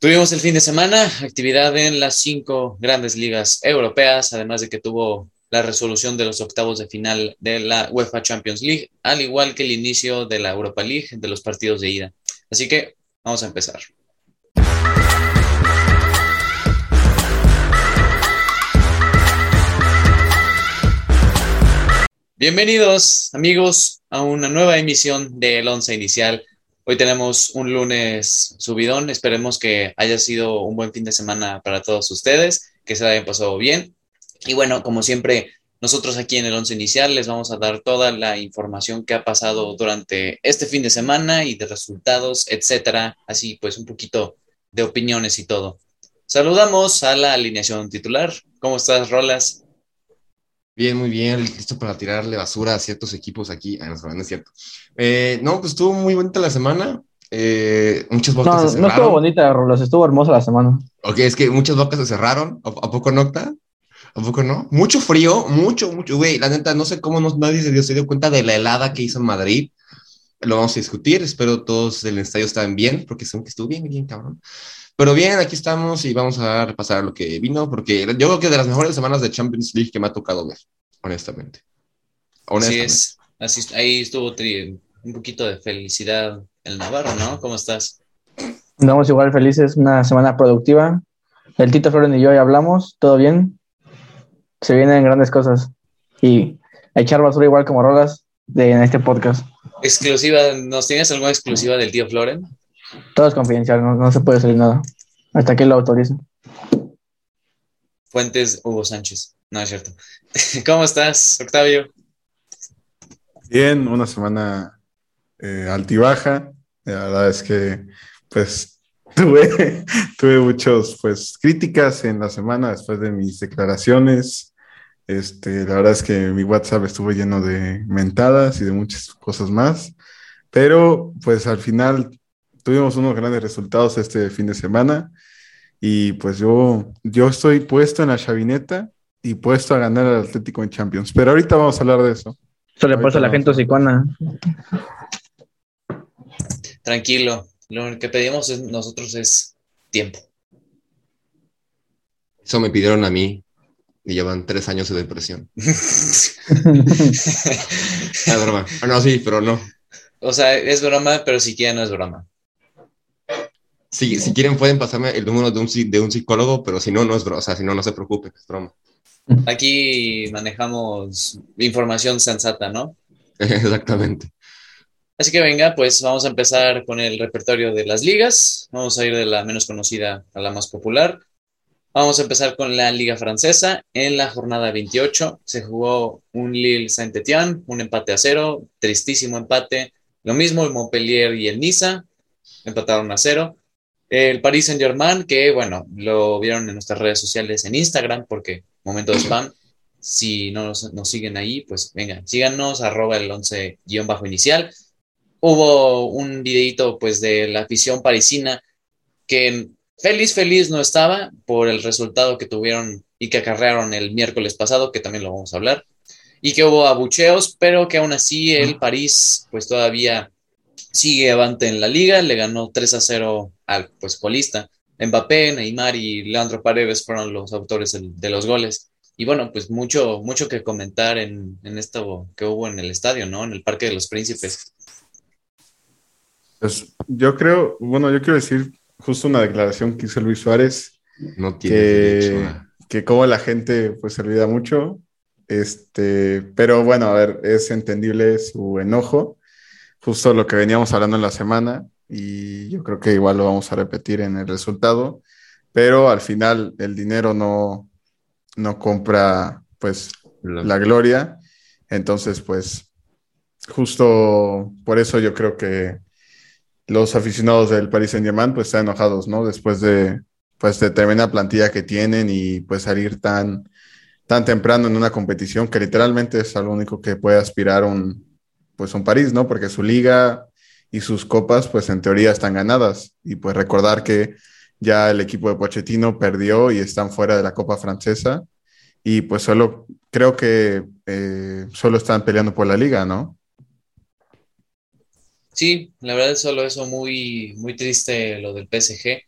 Tuvimos el fin de semana actividad en las cinco grandes ligas europeas, además de que tuvo la resolución de los octavos de final de la UEFA Champions League, al igual que el inicio de la Europa League de los partidos de ida. Así que vamos a empezar. Bienvenidos amigos a una nueva emisión del Once Inicial. Hoy tenemos un lunes subidón. Esperemos que haya sido un buen fin de semana para todos ustedes, que se hayan pasado bien. Y bueno, como siempre, nosotros aquí en el Once Inicial les vamos a dar toda la información que ha pasado durante este fin de semana y de resultados, etcétera. Así pues, un poquito de opiniones y todo. Saludamos a la alineación titular. ¿Cómo estás, Rolas? Bien, muy bien, listo para tirarle basura a ciertos equipos aquí. Ah, no, es cierto. Eh, no, pues estuvo muy bonita la semana. Eh, muchas bocas no, se cerraron. No estuvo bonita, Rolas, estuvo hermosa la semana. Ok, es que muchas bocas se cerraron. ¿A, poco nocta? ¿A poco no? Mucho frío, mucho, mucho. Güey, la neta, no sé cómo nadie se dio, se dio cuenta de la helada que hizo en Madrid. Lo vamos a discutir. Espero todos del estadio estén bien, porque son que estuvo bien, bien, cabrón. Pero bien, aquí estamos y vamos a repasar lo que vino, porque yo creo que de las mejores semanas de Champions League que me ha tocado ver, honestamente. honestamente. Así es, así, ahí estuvo un poquito de felicidad el Navarro, ¿no? ¿Cómo estás? Estamos igual felices, una semana productiva. El Tito Floren y yo ya hablamos, todo bien. Se vienen grandes cosas. Y a echar basura igual como rolas de, en este podcast. Exclusiva, ¿nos tienes alguna exclusiva del tío Floren? Todo es confidencial, no, se puede salir nada. Hasta que lo autorice. Fuentes Hugo Sánchez. No es cierto. ¿Cómo estás, Octavio? Bien, una semana eh, altibaja. La verdad es que, pues, tuve, tuve muchos, pues, críticas en la semana después de mis declaraciones. Este, la verdad es que mi WhatsApp estuvo lleno de mentadas y de muchas cosas más. Pero, pues, al final tuvimos unos grandes resultados este fin de semana y pues yo, yo estoy puesto en la chavineta y puesto a ganar al Atlético en Champions. Pero ahorita vamos a hablar de eso. Eso le pasa a la gente sicona. Tranquilo, lo que pedimos nosotros es tiempo. Eso me pidieron a mí y llevan tres años de depresión. es broma. Ah, no, sí, pero no. O sea, es broma, pero siquiera no es broma. Si, si quieren pueden pasarme el número de un, de un psicólogo, pero si no, no es broma. O sea, si no, no se preocupen, es broma. Aquí manejamos información sensata, ¿no? Exactamente. Así que venga, pues vamos a empezar con el repertorio de las ligas. Vamos a ir de la menos conocida a la más popular. Vamos a empezar con la Liga Francesa. En la jornada 28 se jugó un Lille Saint-Étienne, un empate a cero, tristísimo empate. Lo mismo el Montpellier y el Niza, empataron a cero. El Paris Saint Germain, que bueno, lo vieron en nuestras redes sociales en Instagram, porque momento de spam. Si no nos, siguen ahí, pues venga, síganos, arroba el 11 guion bajo inicial. Hubo un videito pues de la afición parisina que feliz, feliz no estaba por el resultado que tuvieron y que acarrearon el miércoles pasado, que también lo vamos a hablar, y que hubo abucheos, pero que aún así el París pues todavía sigue avante en la liga, le ganó 3 a 0 al pues colista. Mbappé, Neymar y Leandro Paredes fueron los autores de los goles. Y bueno, pues mucho, mucho que comentar en, esto que hubo en el estadio, ¿no? En el Parque de los Príncipes. Pues yo creo, bueno, yo quiero decir justo una declaración que hizo Luis Suárez. No tiene que, como la gente pues se olvida mucho. Este, pero bueno, a ver, es entendible su enojo justo lo que veníamos hablando en la semana y yo creo que igual lo vamos a repetir en el resultado, pero al final el dinero no, no compra pues la gloria, entonces pues justo por eso yo creo que los aficionados del Paris Saint Germain pues están enojados, ¿no? Después de pues de tremenda plantilla que tienen y pues salir tan tan temprano en una competición que literalmente es lo único que puede aspirar un, pues son París, ¿no? Porque su liga y sus copas, pues en teoría están ganadas. Y pues recordar que ya el equipo de Pochettino perdió y están fuera de la Copa Francesa. Y pues solo, creo que eh, solo están peleando por la liga, ¿no? Sí, la verdad es solo eso muy, muy triste lo del PSG.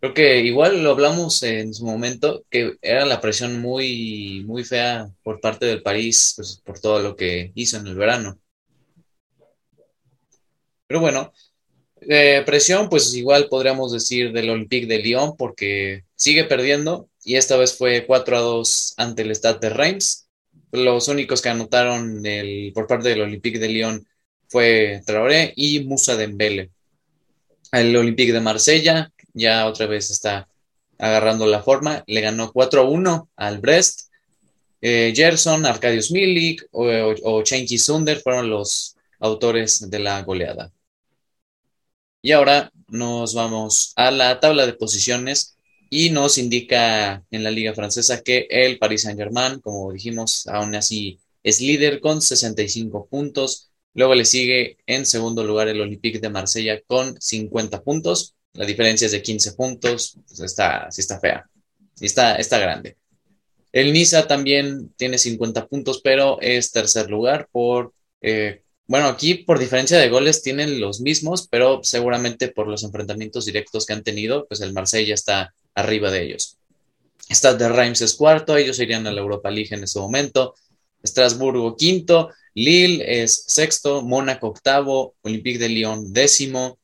Creo que igual lo hablamos en su momento, que era la presión muy, muy fea por parte del París, pues, por todo lo que hizo en el verano. Pero bueno, eh, presión, pues igual podríamos decir del Olympique de Lyon, porque sigue perdiendo y esta vez fue 4 a 2 ante el Stade de Reims. Los únicos que anotaron el, por parte del Olympique de Lyon fue Traoré y Musa Dembele. El Olympique de Marsella ya otra vez está agarrando la forma, le ganó 4 a 1 al Brest. Eh, Gerson, Arkadius Milik o, o, Sunder fueron los autores de la goleada. Y ahora nos vamos a la tabla de posiciones y nos indica en la liga francesa que el Paris Saint-Germain, como dijimos, aún así es líder con 65 puntos. Luego le sigue en segundo lugar el Olympique de Marsella con 50 puntos. La diferencia es de 15 puntos. Pues está, sí está fea. Está, está grande. El Niza también tiene 50 puntos, pero es tercer lugar por eh, bueno, aquí por diferencia de goles tienen los mismos, pero seguramente por los enfrentamientos directos que han tenido, pues el Marsella está arriba de ellos. Stade de Reims es cuarto, ellos irían a la Europa League en ese momento. Estrasburgo quinto, Lille es sexto, Mónaco octavo, Olympique de Lyon décimo.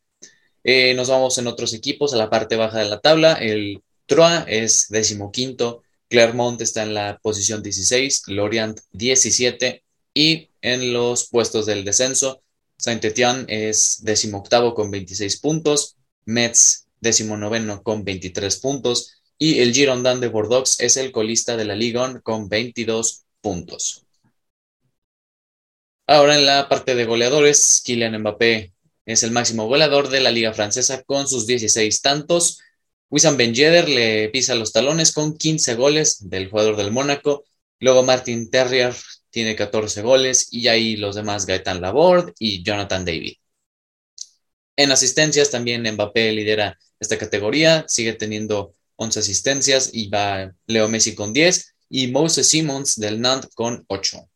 Eh, nos vamos en otros equipos a la parte baja de la tabla. El Troyes es décimo quinto, Clermont está en la posición 16, Lorient 17 y en los puestos del descenso, Saint-Étienne es decimoctavo con 26 puntos, Metz decimonoveno con 23 puntos y el Girondin de Bordeaux es el colista de la Ligue con 22 puntos. Ahora en la parte de goleadores, Kylian Mbappé es el máximo goleador de la liga francesa con sus 16 tantos. Wissam Ben le pisa los talones con 15 goles del jugador del Mónaco. Luego Martin Terrier tiene 14 goles y ahí los demás Gaetan Laborde y Jonathan David. En asistencias también Mbappé lidera esta categoría, sigue teniendo 11 asistencias y va Leo Messi con 10 y Moses Simmons del Nantes con 8.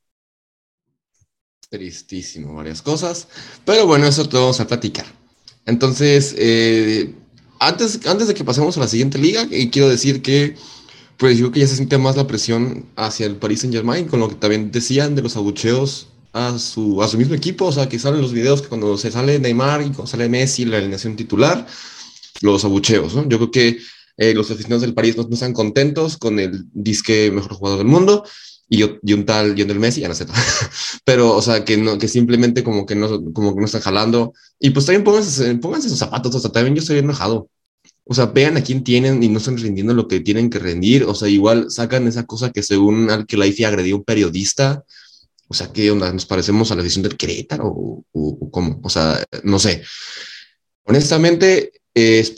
Tristísimo, varias cosas, pero bueno, eso te vamos a platicar. Entonces, eh, antes, antes de que pasemos a la siguiente liga, eh, quiero decir que pues yo que ya se siente más la presión hacia el Paris Saint Germain, con lo que también decían de los abucheos a su, a su mismo equipo, o sea, que salen los videos que cuando se sale Neymar y cuando sale Messi, la alineación titular, los abucheos, ¿no? Yo creo que eh, los aficionados del París no, están contentos con el disque mejor jugador del mundo y, y un tal Lionel Messi, ya no sé, pero, o sea, que, no, que simplemente como que, no, como que no están jalando. Y pues también pónganse, pónganse sus zapatos, o sea, también yo estoy enojado. O sea, vean a quién tienen y no están rindiendo lo que tienen que rendir. O sea, igual sacan esa cosa que según al que la IFI agredió un periodista. O sea, ¿qué onda? ¿Nos parecemos a la visión del Querétaro o, o, cómo? O sea, no sé. Honestamente,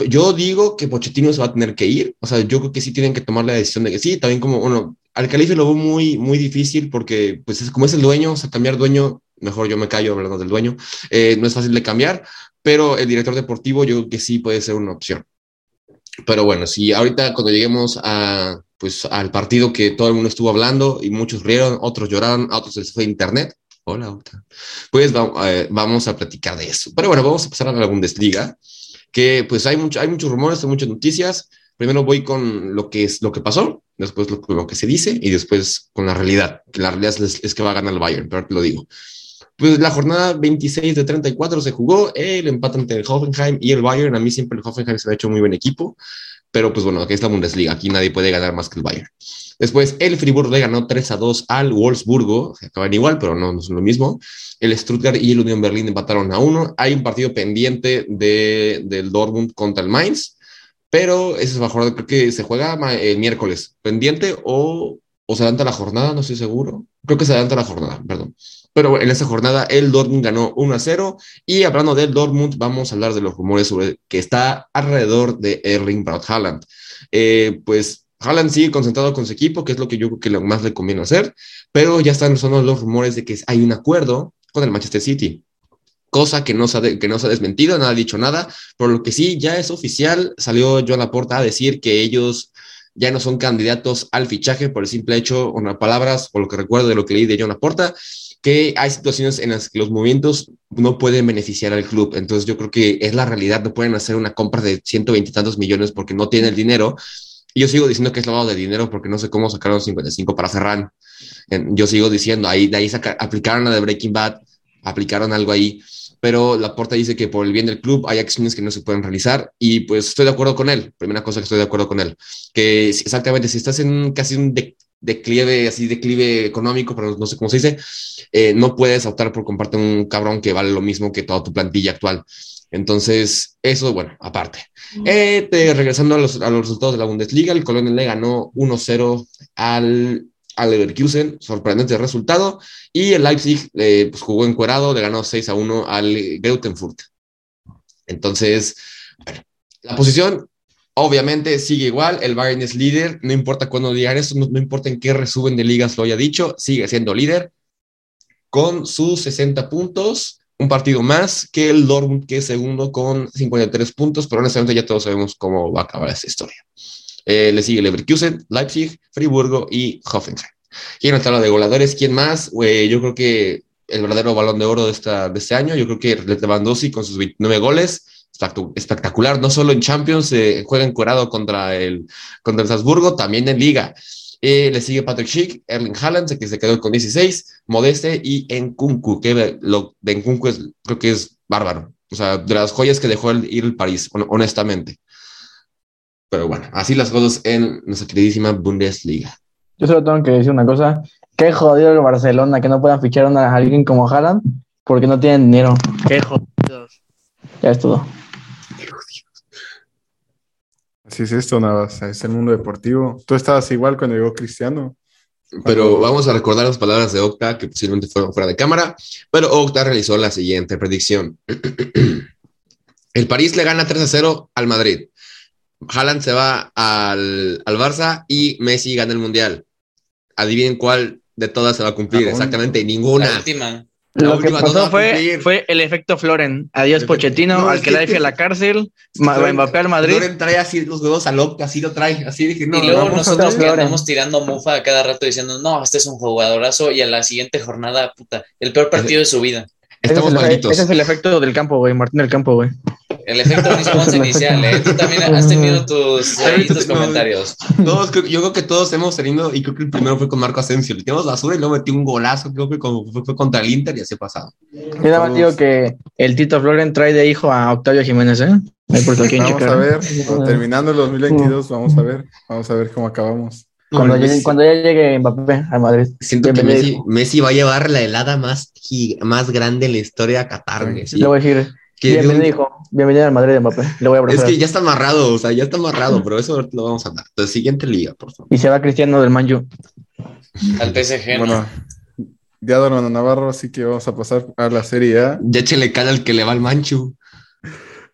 yo digo que Pochettino se va a tener que ir. O sea, yo creo que sí tienen que tomar la decisión de que sí, también como, bueno, al Calife lo veo muy, muy difícil porque, pues, es, como es el dueño, o sea, cambiar dueño, mejor yo me callo hablando del dueño, eh, no es fácil de cambiar, pero el director deportivo yo creo que sí puede ser una opción. Pero bueno, si ahorita cuando lleguemos a, pues, al partido que todo el mundo estuvo hablando y muchos rieron, otros lloraron, a otros les fue internet. Hola, pues eh, vamos a platicar de eso. Pero bueno, vamos a pasar a la Bundesliga, que pues hay, mucho, hay muchos rumores, hay muchas noticias. Primero voy con lo que es lo que pasó, después lo, lo que se dice y después con la realidad, la realidad es, es que va a ganar el Bayern, pero te lo digo. Pues la jornada 26 de 34 se jugó, el empate entre el Hoffenheim y el Bayern. A mí siempre el Hoffenheim se me ha hecho muy buen equipo, pero pues bueno, aquí es la Bundesliga, aquí nadie puede ganar más que el Bayern. Después el Friburgo le ganó 3 a 2 al Wolfsburgo, se acaban igual, pero no, no son lo mismo. El Stuttgart y el Union Berlin empataron a 1. Hay un partido pendiente de, del Dortmund contra el Mainz, pero ese es mejor, creo que se juega el miércoles. Pendiente o, o se adelanta la jornada, no estoy seguro. Creo que se adelanta la jornada, perdón. Pero en esta jornada el Dortmund ganó 1 a 0 y hablando del Dortmund vamos a hablar de los rumores sobre que está alrededor de Erling Braut Haaland. Eh, pues Haaland sigue concentrado con su equipo, que es lo que yo creo que lo más le conviene hacer, pero ya están sonando los rumores de que hay un acuerdo con el Manchester City. Cosa que no, se ha que no se ha desmentido, nada ha dicho nada, por lo que sí, ya es oficial, salió Joan Laporta a decir que ellos ya no son candidatos al fichaje por el simple hecho, unas palabras, por lo que recuerdo de lo que leí de John Laporta, que hay situaciones en las que los movimientos no pueden beneficiar al club. Entonces yo creo que es la realidad, no pueden hacer una compra de 120 y tantos millones porque no tienen el dinero. Y yo sigo diciendo que es lavado de dinero porque no sé cómo sacaron 55 para Ferran. Yo sigo diciendo, ahí de ahí aplicaron la de Breaking Bad, aplicaron algo ahí pero la porta dice que por el bien del club hay acciones que no se pueden realizar y pues estoy de acuerdo con él. Primera cosa que estoy de acuerdo con él, que exactamente si estás en casi un declive, así declive económico, pero no sé cómo se dice, eh, no puedes optar por compartir un cabrón que vale lo mismo que toda tu plantilla actual. Entonces, eso, bueno, aparte. Eh, regresando a los, a los, resultados de la Bundesliga, el Colonia le ganó 1-0 al al Leverkusen, sorprendente resultado, y el Leipzig eh, pues, jugó encuerado, le ganó 6 a 1 al Greutenfurt. Entonces, bueno, la posición obviamente sigue igual, el Bayern es líder, no importa cuándo digan eso, no, importa en qué resumen de ligas lo haya dicho, sigue siendo líder con sus 60 puntos, un partido más que el Dortmund, que es segundo con 53 puntos, pero honestamente ya todos sabemos cómo va a acabar esta historia. Eh, le sigue Leverkusen, Leipzig, Friburgo y Hoffenheim. Y en la tabla de goleadores, ¿quién más? yo creo que el verdadero balón de oro de, de este año, yo creo que Lewandowski con sus 29 goles, espectacular, no solo en Champions, eh, juega encuadrado contra el, contra el Salzburgo, también en Liga. Eh, le sigue Patrick Schick, Erling Haaland, que se quedó con 16, Modeste y Nkunku, que lo de Nkunku es, creo que es bárbaro. O sea, de las joyas que dejó el, ir el París, honestamente. Pero bueno, así las cosas en nuestra queridísima Bundesliga. Yo solo tengo que decir una cosa. Qué jodido el Barcelona que no puedan fichar a alguien como Haaland porque no tienen dinero. Qué jodidos. Ya es todo. Así es esto, nada más. Es el mundo deportivo. Tú estabas igual cuando llegó Cristiano. Pero vamos a recordar las palabras de Octa, que posiblemente fueron fuera de cámara. Pero Octa realizó la siguiente predicción. el París le gana 3 a 0 al Madrid. Haaland se va al, al, Barça y Messi gana el Mundial. Adivinen cuál de todas se va a cumplir. Exactamente, ninguna. La última. Lo que pasó fue, fue el efecto Floren. Adiós, Pochettino, al que la a la cárcel, Mbappé al Madrid. Floren trae así los huevos al loco, así lo trae, así dije, no, Y luego nosotros que andamos tirando mufa a cada rato diciendo, no, este es un jugadorazo, y a la siguiente jornada, puta, el peor partido de su vida. Estamos ese malditos. Ese es el efecto del campo, güey, Martín del campo, güey. El efecto Lisbon inicial, ¿eh? Tú también has tenido tus, tus comentarios. Todos, yo creo que todos hemos tenido, y creo que el primero fue con Marco Asensio. Le tiramos basura y luego metí un golazo, creo que fue, fue contra el Inter y así pasado. Yo nada más digo que el Tito Floren trae de hijo a Octavio Jiménez, ¿eh? vamos a ver, terminando el 2022, vamos a ver, vamos a ver cómo acabamos. Cuando, cuando ya llegue Mbappé a Madrid. Siento que Messi, Messi, va a llevar la helada más, más grande en la historia a Qatar. Le voy a decir, bienvenido, hijo. Bienvenido al Madrid de Mbappé. Le voy a es que ya está amarrado, o sea, ya está amarrado, pero eso lo vamos a hablar. Entonces, siguiente liga, por favor. Y se va Cristiano del Manju. Al PSG. Bueno, ya Dormano Navarro, así que vamos a pasar a la Serie A. Ya échale cara al que le va al Manchu.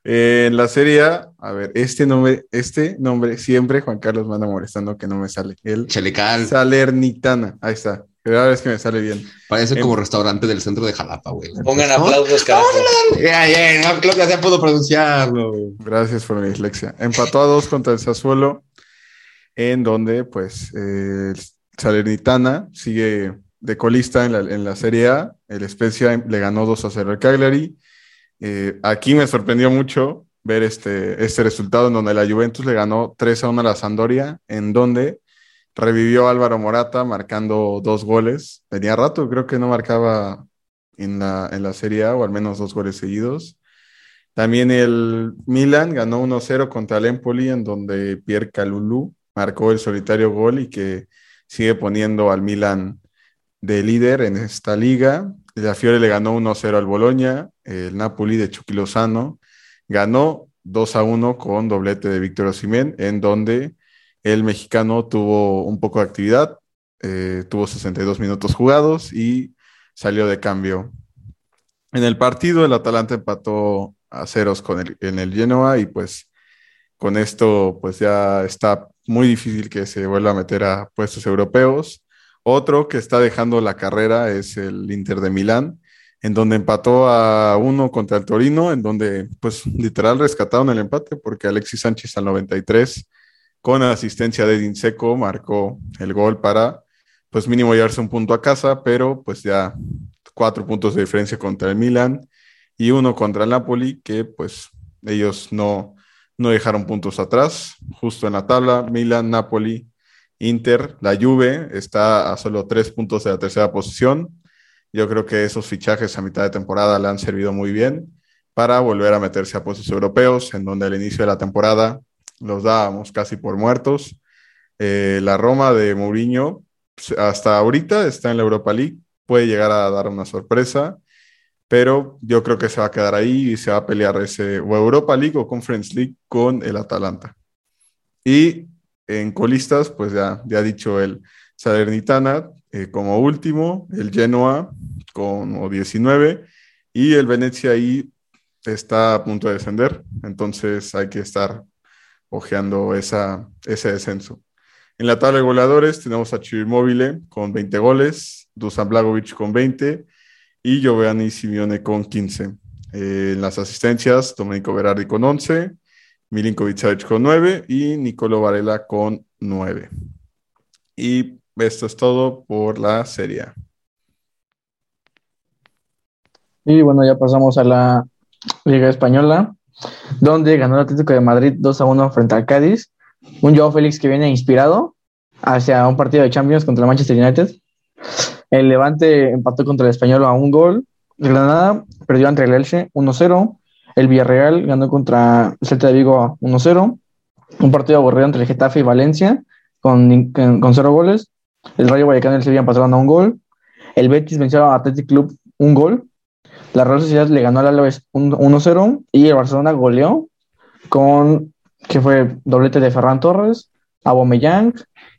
Eh, en la serie A, a ver, este nombre, este nombre siempre Juan Carlos me anda molestando que no me sale. El Chelecal. Salernitana, ahí está. Cada vez que me sale bien. Parece como restaurante del centro de Jalapa, güey. Pongan aplausos, carajo. Ya, ya, creo que ya puedo pronunciarlo. Gracias por mi dislexia. Empató a dos contra el Sassuolo, en donde, pues, eh, Salernitana sigue de colista en la, en la Serie A. El Spezia le ganó 2 a 0 al Cagliari. Eh, aquí me sorprendió mucho ver este, este resultado en donde la Juventus le ganó 3 a 1 a la Sandoria, en donde revivió Álvaro Morata marcando dos goles. Tenía rato, creo que no marcaba en la, en la Serie A, o al menos dos goles seguidos. También el Milan ganó 1-0 contra el Empoli, en donde Pierre Calulu marcó el solitario gol y que sigue poniendo al Milan de líder en esta liga. La Fiore le ganó 1-0 al Boloña, el Napoli de Chucky Lozano ganó 2-1 con doblete de Víctor Osimén, en donde el mexicano tuvo un poco de actividad, eh, tuvo 62 minutos jugados y salió de cambio. En el partido, el Atalanta empató a ceros con el, en el Genoa y pues con esto pues ya está muy difícil que se vuelva a meter a puestos europeos. Otro que está dejando la carrera es el Inter de Milán, en donde empató a uno contra el Torino, en donde pues literal rescataron el empate porque Alexis Sánchez al 93 con asistencia de Dinseco marcó el gol para pues mínimo llevarse un punto a casa, pero pues ya cuatro puntos de diferencia contra el Milan y uno contra el Napoli, que pues ellos no, no dejaron puntos atrás. Justo en la tabla, Milan, Napoli, Inter, la Juve está a solo tres puntos de la tercera posición. Yo creo que esos fichajes a mitad de temporada le han servido muy bien para volver a meterse a puestos europeos, en donde al inicio de la temporada los dábamos casi por muertos. Eh, la Roma de Mourinho, pues, hasta ahorita está en la Europa League, puede llegar a dar una sorpresa, pero yo creo que se va a quedar ahí y se va a pelear ese o Europa League o Conference League con el Atalanta. Y en colistas, pues ya, ya ha dicho el Salernitana eh, como último, el Genoa como 19 y el Venecia ahí está a punto de descender, entonces hay que estar ojeando esa, ese descenso. En la tabla de goleadores tenemos a Chirmóvile con 20 goles, Dusan Blagovic con 20 y Giovanni Simeone con 15. Eh, en las asistencias, Domenico Berardi con 11, Milinkovic Savic con 9 y Nicolo Varela con 9. Y esto es todo por la serie. Y bueno, ya pasamos a la Liga Española, donde ganó el Atlético de Madrid 2 a 1 frente al Cádiz. Un Joao Félix que viene inspirado hacia un partido de Champions contra el Manchester United. El Levante empató contra el Español a un gol. Granada perdió ante el Elche 1-0. El Villarreal ganó contra el Celta de Vigo 1-0. Un partido aburrido entre el Getafe y Valencia con, con, cero goles. El Rayo Vallecano y el Sevilla empataron a un gol. El Betis venció a Athletic Club un gol. La Real Sociedad le ganó al Alavés 1-0 y el Barcelona goleó con, que fue doblete de Ferran Torres, Abomeyang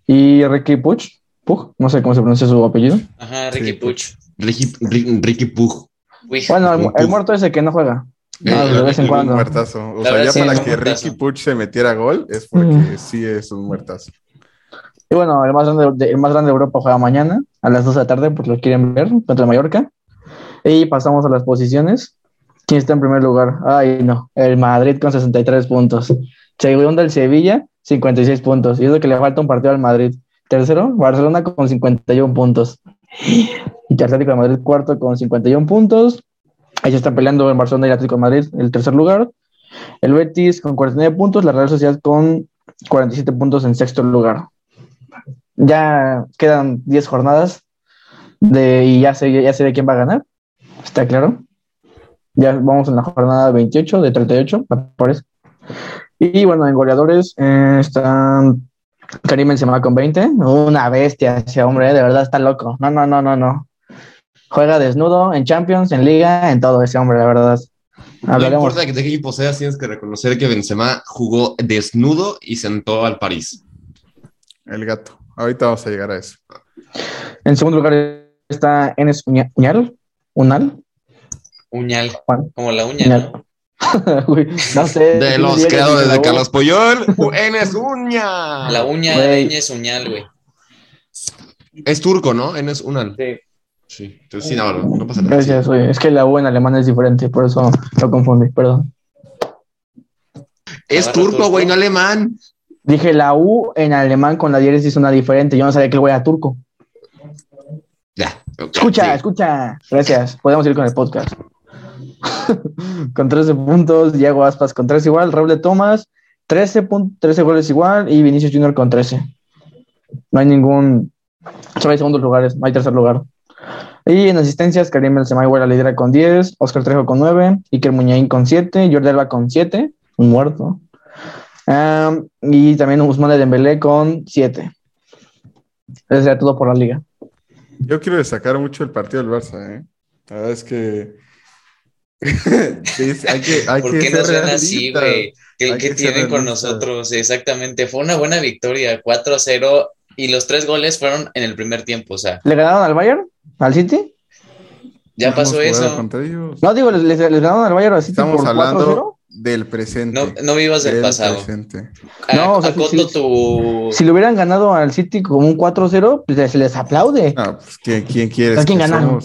y Ricky Puch, Puch, no sé cómo se pronuncia su apellido. Ajá, Ricky Puch. Ricky, Ricky Puch. Bueno, el, muerto ese que no juega. Eh, de vez en cuando. Un muertazo. O sea, ya para que Ricky Puch se metiera gol es porque mm. sí es un muertazo. Y bueno, el más, grande de, el más grande de Europa juega mañana a las 2 de la tarde, pues lo quieren ver, contra Mallorca. Y pasamos a las posiciones. ¿Quién está en primer lugar? Ay, no, el Madrid con 63 puntos. Segundo, el Sevilla, 56 puntos. Y es lo que le falta un partido al Madrid. Tercero, Barcelona con 51 puntos. Y Atlético de Madrid cuarto con 51 puntos. Ahí se están peleando el Barcelona y Atlético de Madrid el tercer lugar. El Betis con 49 puntos. La Real Sociedad con 47 puntos en sexto lugar. Ya quedan 10 jornadas de, y ya sé, ya sé de quién va a ganar. ¿Está claro? Ya vamos en la jornada 28 de 38, me parece. Y bueno, en goleadores eh, están Karim Benzema con 20. Una bestia ese hombre, de verdad está loco. No, no, no, no, no. Juega desnudo en Champions, en Liga, en todo ese hombre, la verdad. No importa de qué equipo seas, tienes que reconocer que Benzema jugó desnudo y sentó al París. El gato. Ahorita vamos a llegar a eso. En segundo lugar está Enes Uñal, Unal. Uñal. Como la uña. ¿no? sé. De los creadores de Carlos Puyol, Enes Uña. La uña de Enes Uñal, güey. Es turco, ¿no? Enes Unal. Sí. Sí, entonces sí, no, no pasa nada. Gracias, güey. Es que la U en alemán es diferente, por eso lo confundí, perdón. Es turco, güey, no alemán. Dije la U en alemán con la diéresis es una diferente. Yo no sabía que el güey era turco. Ya. Escucha, escucha. Gracias. Podemos ir con el podcast. con 13 puntos, Diego Aspas con 13 igual, Raúl Tomás, 13, 13 goles igual y Vinicius Junior con 13. No hay ningún. Solo hay segundos lugares, no hay tercer lugar. Y en asistencias, Karim Benzema igual la lidera con 10, Oscar Trejo con 9, Iker Muñain con 7, Jordi Alba con 7, un muerto. y también Usman Dembélé con 7. Eso sería todo por la liga. Yo quiero destacar mucho el partido del Barça, ¿eh? La verdad es que. hay que hay ¿Por qué no suena así, güey? ¿Qué, tienen con nosotros? Exactamente. Fue una buena victoria, 4-0, y los tres goles fueron en el primer tiempo, o sea. ¿Le ganaron al Bayern? ¿Al City? Ya pasó eso. No, digo, les, ganaron al Bayern al City Estamos por hablando del presente. No, no vivas del, pasado. Presente. no, o sea, si, tu... si, le hubieran ganado al City como un 4-0, pues se les aplaude. Ah, pues ¿quién, quiere? ¿Quién ganaron?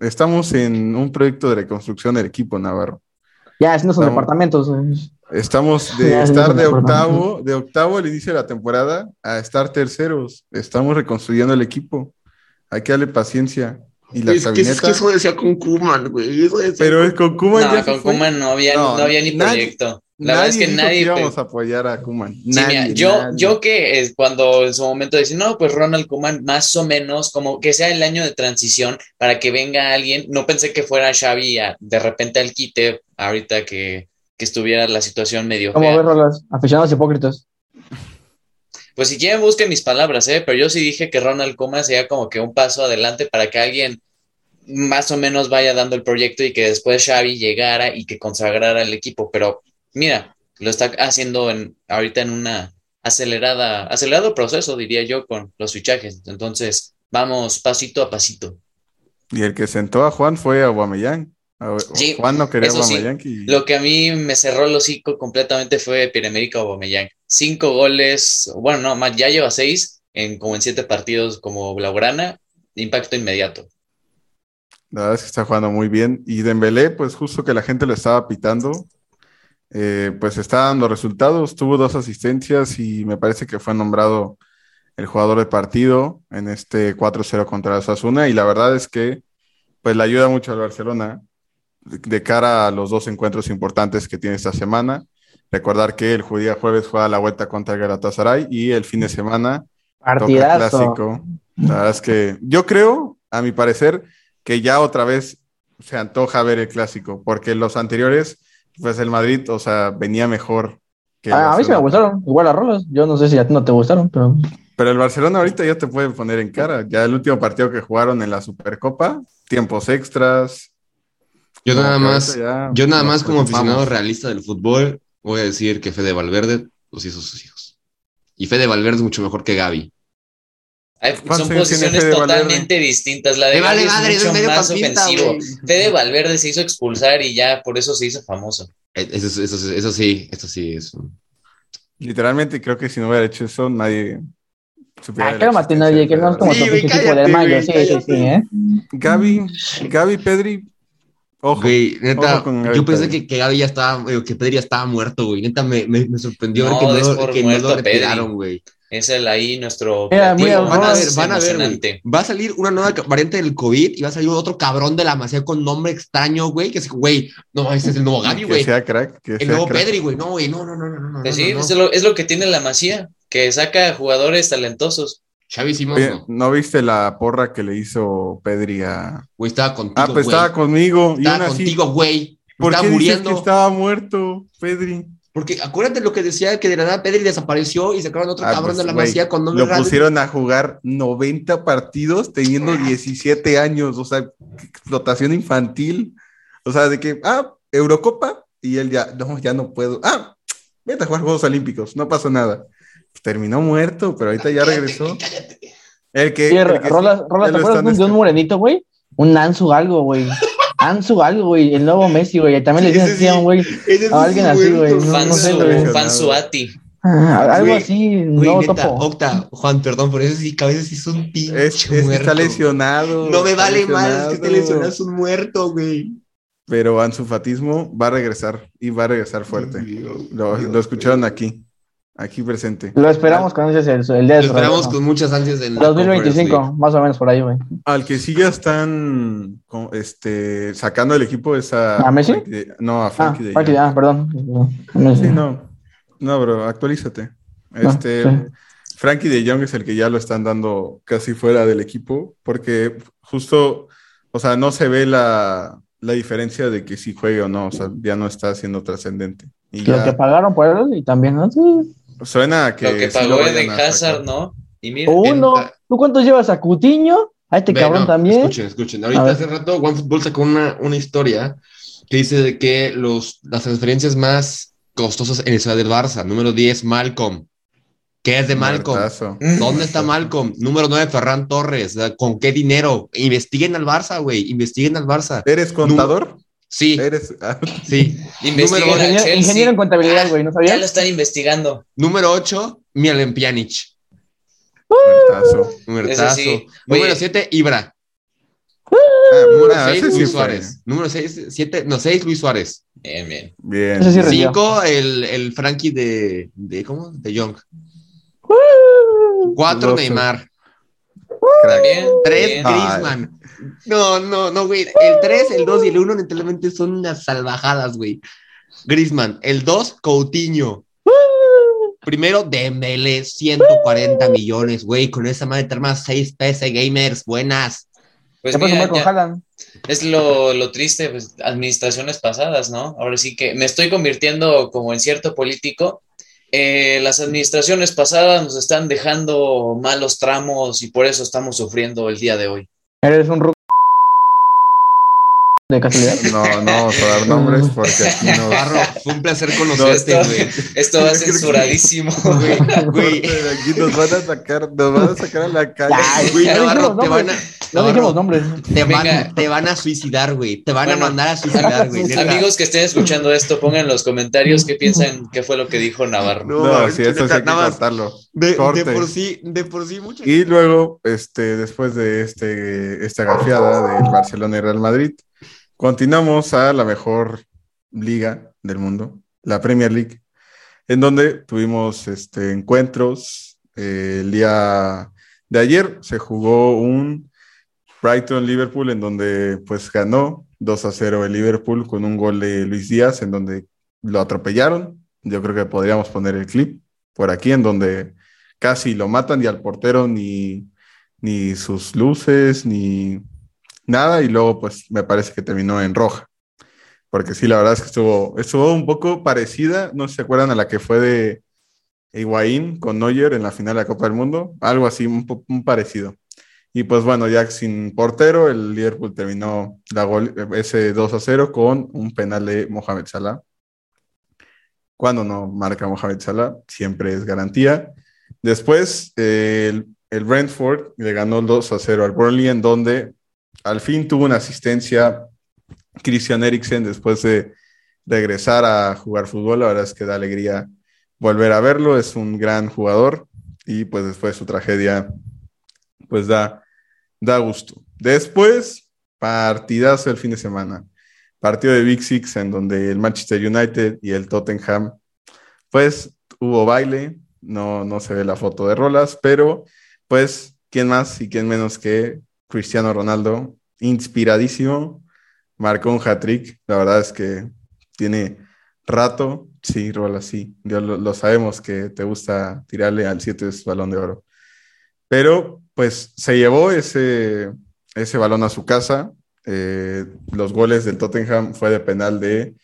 Estamos en un proyecto de reconstrucción del equipo Navarro. Ya, no son departamentos. Estamos de estar de octavo, de octavo al inicio de la temporada a estar terceros. Estamos reconstruyendo el equipo. Hay que darle paciencia. Y la Es que, es que eso decía con Kuman, güey. Eso decía Pero es con Kuman No, ya con. Kuman no había, No, no, había ni nadie- proyecto. La verdad es que dijo nadie. íbamos a apoyar a Kuman. Sí, mira, yo, yo que es cuando en su momento decía, no, pues Ronald Koeman más o menos como que sea el año de transición para que venga alguien, no pensé que fuera Xavi a- de repente al quite ahorita que, que estuviera la situación medio ¿Cómo fea. ves, Rolas? Aficionados hipócritas. Pues si quieren busquen mis palabras, ¿eh? pero yo sí dije que Ronald Koeman sería como que un paso adelante para que alguien más o menos vaya dando el proyecto y que después Xavi llegara y que consagrara el equipo, pero mira, lo está haciendo en, ahorita en una acelerada, acelerado proceso, diría yo, con los fichajes. Entonces, vamos pasito a pasito. Y el que sentó a Juan fue a Aubameyang. Sí, Juan no quería eso sí. Aubameyang y Lo que a mí me cerró el hocico completamente fue Pierre-Emerick Aubameyang. Cinco goles, bueno, no, más, ya lleva seis en como en siete partidos como Blaugrana, impacto inmediato. la verdad es que está jugando muy bien. Y Dembélé, pues justo que la gente lo estaba pitando, eh, pues está dando resultados. Tuvo dos asistencias y me parece que fue nombrado el jugador de partido en este 4-0 contra Osasuna. Y la verdad es que pues le ayuda mucho al Barcelona de cara a los dos encuentros importantes que tiene esta semana. Recordar que el día jueves juega la vuelta contra el Galatasaray y el fin de semana toca Partidazo. clásico. La verdad es que yo creo, a mi parecer, que ya otra vez se antoja ver el clásico, porque los anteriores, pues el Madrid, o sea, venía mejor que Ah, a mí sí me gustaron. Igual a Rolas. Yo no sé si a ti no te gustaron, pero. Pero el Barcelona ahorita ya te puede poner en cara. Ya el último partido que jugaron en la Supercopa, tiempos extras. Yo nada más, ya yo nada más como aficionado realista del fútbol, voy a decir que Fede Valverde los hizo sus hijos. Y Fede Valverde es mucho mejor que Gaby. Hay- ¿Cuántos son posiciones totalmente distintas. La de Me vale es mucho más mediocampista, ofensivo. güey. Fede Valverde se hizo expulsar y ya por eso se hizo famoso. Eh, Eso, eso, eso, eso sí, eso sí es. Literalmente creo que si no hubiera hecho eso, nadie supiera. Ah, de cálmate, de que no es como Sí, tu mayo. güey, Sí, sí, sí. ¿eh? Gaby, Gaby, Pedri, ojo. Güey, neta, Ojo con Gaby yo pensé que, que Gaby ya estaba, eh, que Pedri ya estaba muerto, güey. Neta, me, me, me sorprendió ver No, que no, lo- que no muerto lo a Pedri. retiraron, güey. Es el ahí nuestro Mira, creativo mira, Van a ver, van a ver, güey. Va a salir una nueva variante del COVID y va a salir otro cabrón de la masía con nombre extraño, güey. Que es, güey, no, ese es el nuevo Gaby, que güey. sea crack, que El sea nuevo crack. Pedri, güey. No, güey, no, no, no, no, no. no, Pues sí, no, no. Es, lo, es lo que tiene la Masía, que saca jugadores talentosos. Xavi Oye, no. ¿no viste la porra que le hizo Pedri a... Güey, estaba contigo, Ah, pues güey. estaba conmigo. Y Estaba así, contigo, güey. ¿por Estaba qué dices muriendo. que estaba muerto, Pedri? Porque acuérdate lo que decía que de la nada Pedri desapareció y sacaron otro Ah, cabrón pues, de la güey, masía con nombre Lo pusieron a jugar 90 partidos teniendo 17 años, o sea, explotación infantil. O sea, de que, ah, Eurocopa, y él ya, no, ya no puedo. Ah, vete a jugar Juegos Olímpicos, no pasó nada. Terminó muerto, pero ahorita ya regresó. El que, Sí, el que Rolas, sí, Rolas, ¿te acuerdas de un- esca- morenito, güey? Un Ansu algo, güey. Ansu algo, güey. El nuevo Messi, güey. También le dicen así a sí. un güey. A alguien así, güey, no- no Fansu, sé, güey. Fansuati. Ah, algo así, Güey, no neta, topo. Octa, Juan, perdón, por eso sí, que a veces sí es un pinche Es, es que muerto. está lesionado. No me vale más, es que lesionado, es un muerto, güey. Pero Ansu Fatismo va a regresar y va a regresar fuerte. Lo, lo escucharon aquí, aquí presente. Lo esperamos con ese el, el día Lo de su esperamos regreso. con muchas ansias en la 2025, Conference más o menos por ahí, güey. Al que sí ya están con- este, sacando el equipo es a... ¿A Messi? Frankie de- no, a Ah, Frankie de Frankie, Jong. ah, perdón. Sí, no. No, bro, actualízate. No, Este, sí. Frankie de Jong es el que ya lo están dando casi fuera del equipo, porque justo, o sea, no se ve la, la diferencia de que si juegue o no, o sea, ya no está siendo trascendente. Y Lo ya que pagaron por él y también, ¿no? Sí. Suena a que Lo que sí pagó Eden. Hazard, ¿no? Y mira, Uno. en- ¿Tú cuántos llevas a Cutiño? A este Ve, cabrón no, también. Escuchen, escuchen. Ahorita hace rato OneFootball sacó una, una historia que dice de que los, las transferencias más costosas en el ciudad del Barça. Número 10, Malcolm. ¿Qué es de Malcolm? ¿Dónde está Malcolm? Número 9, Ferran Torres. ¿Con qué dinero? Investiguen al Barça, güey. Investiguen al Barça. ¿Eres contador? Sí, ¿Eres... ah, sí. número- Ingeniero, ingeniero en contabilidad, güey, ¿no Ya lo sabías? están investigando. Número 8, Milan Pjanic. muertazo. Número Ese sí. Número Oye. 7, Ibra. Ah, Número ah, 6, ese sí Luis fue. Suárez. Número 6, 7, no, 6, Luis Suárez. Bien, bien. Bien. Ese sí rindió. 5, el, el Frankie de, de, ¿cómo? De Young. 4, Doce. Neymar. Crack. Bien, Tres, bien. Griezmann. No, no, no, güey. El 3, el 2 y el 1 literalmente son unas salvajadas, güey. Griezmann. El 2, Coutinho. Primero, Dembele, 140 millones, güey. Con esa madre te armas 6 PC Gamers, buenas. Pues ¿Qué pasó mira, con ya- Haaland? es lo, lo triste, pues, administraciones pasadas, ¿no? Ahora sí que me estoy convirtiendo como en cierto político. Eh, las administraciones pasadas nos están dejando malos tramos y por eso estamos sufriendo el día de hoy. ¿Eres un de casualidad? No, no vamos a dar nombres porque aquí no. Barro, fue un placer conocerte, esto- güey. Esto va censuradísimo, güey. Güey, Aquí nos van a sacar, nos van a sacar a la calle. Güey, Navarro, dijimos te van a. No dijimos nombres. te van, Venga. te van a suicidar, güey. Te van Bueno, a mandar a suicidar, güey. Amigos que estén escuchando esto, pongan en los comentarios qué piensan que fue lo que dijo Navarro. No, No, sí, eso sí hay que cortarlo. De, de por sí, de por sí, muchas Y luego, este, después de este, esta gafiada del Barcelona y Real Madrid, continuamos a la mejor liga del mundo, la Premier League, en donde tuvimos este, encuentros. Eh, el día de ayer se jugó un Brighton-Liverpool en donde pues ganó 2 a 0 el Liverpool con un gol de Luis Díaz en donde lo atropellaron. Yo creo que podríamos poner el clip por aquí en donde casi lo matan y al portero ni, ni sus luces, ni nada, y luego pues me parece que terminó en roja. Porque sí, la verdad es que estuvo, estuvo un poco parecida, no se acuerdan a la que fue de Higuaín con Neuer en la final de la Copa del Mundo, algo así, un, un parecido. Y pues bueno, ya sin portero, el Liverpool terminó la gol- ese 2 a 0 con un penal de Mohamed Salah. Cuando no marca Mohamed Salah, siempre es garantía. Después, eh, el, el Brentford le ganó el 2 a 0 al Burnley, en donde al fin tuvo una asistencia Christian Eriksen después de regresar a jugar fútbol. La verdad es que da alegría volver a verlo. Es un gran jugador y pues después de su tragedia, pues da, da gusto. Después, partidazo el fin de semana. Partido de Big Six en donde el Manchester United y el Tottenham, pues hubo baile, no, no se ve la foto de Rolas, pero pues, ¿quién más y quién menos que Cristiano Ronaldo? Inspiradísimo, marcó un hat-trick, la verdad es que tiene rato, sí, Rolas, sí, yo lo, sabemos que te gusta tirarle al 7 es balón de oro, pero pues se llevó ese, ese balón a su casa, eh, los goles del Tottenham fue de penal de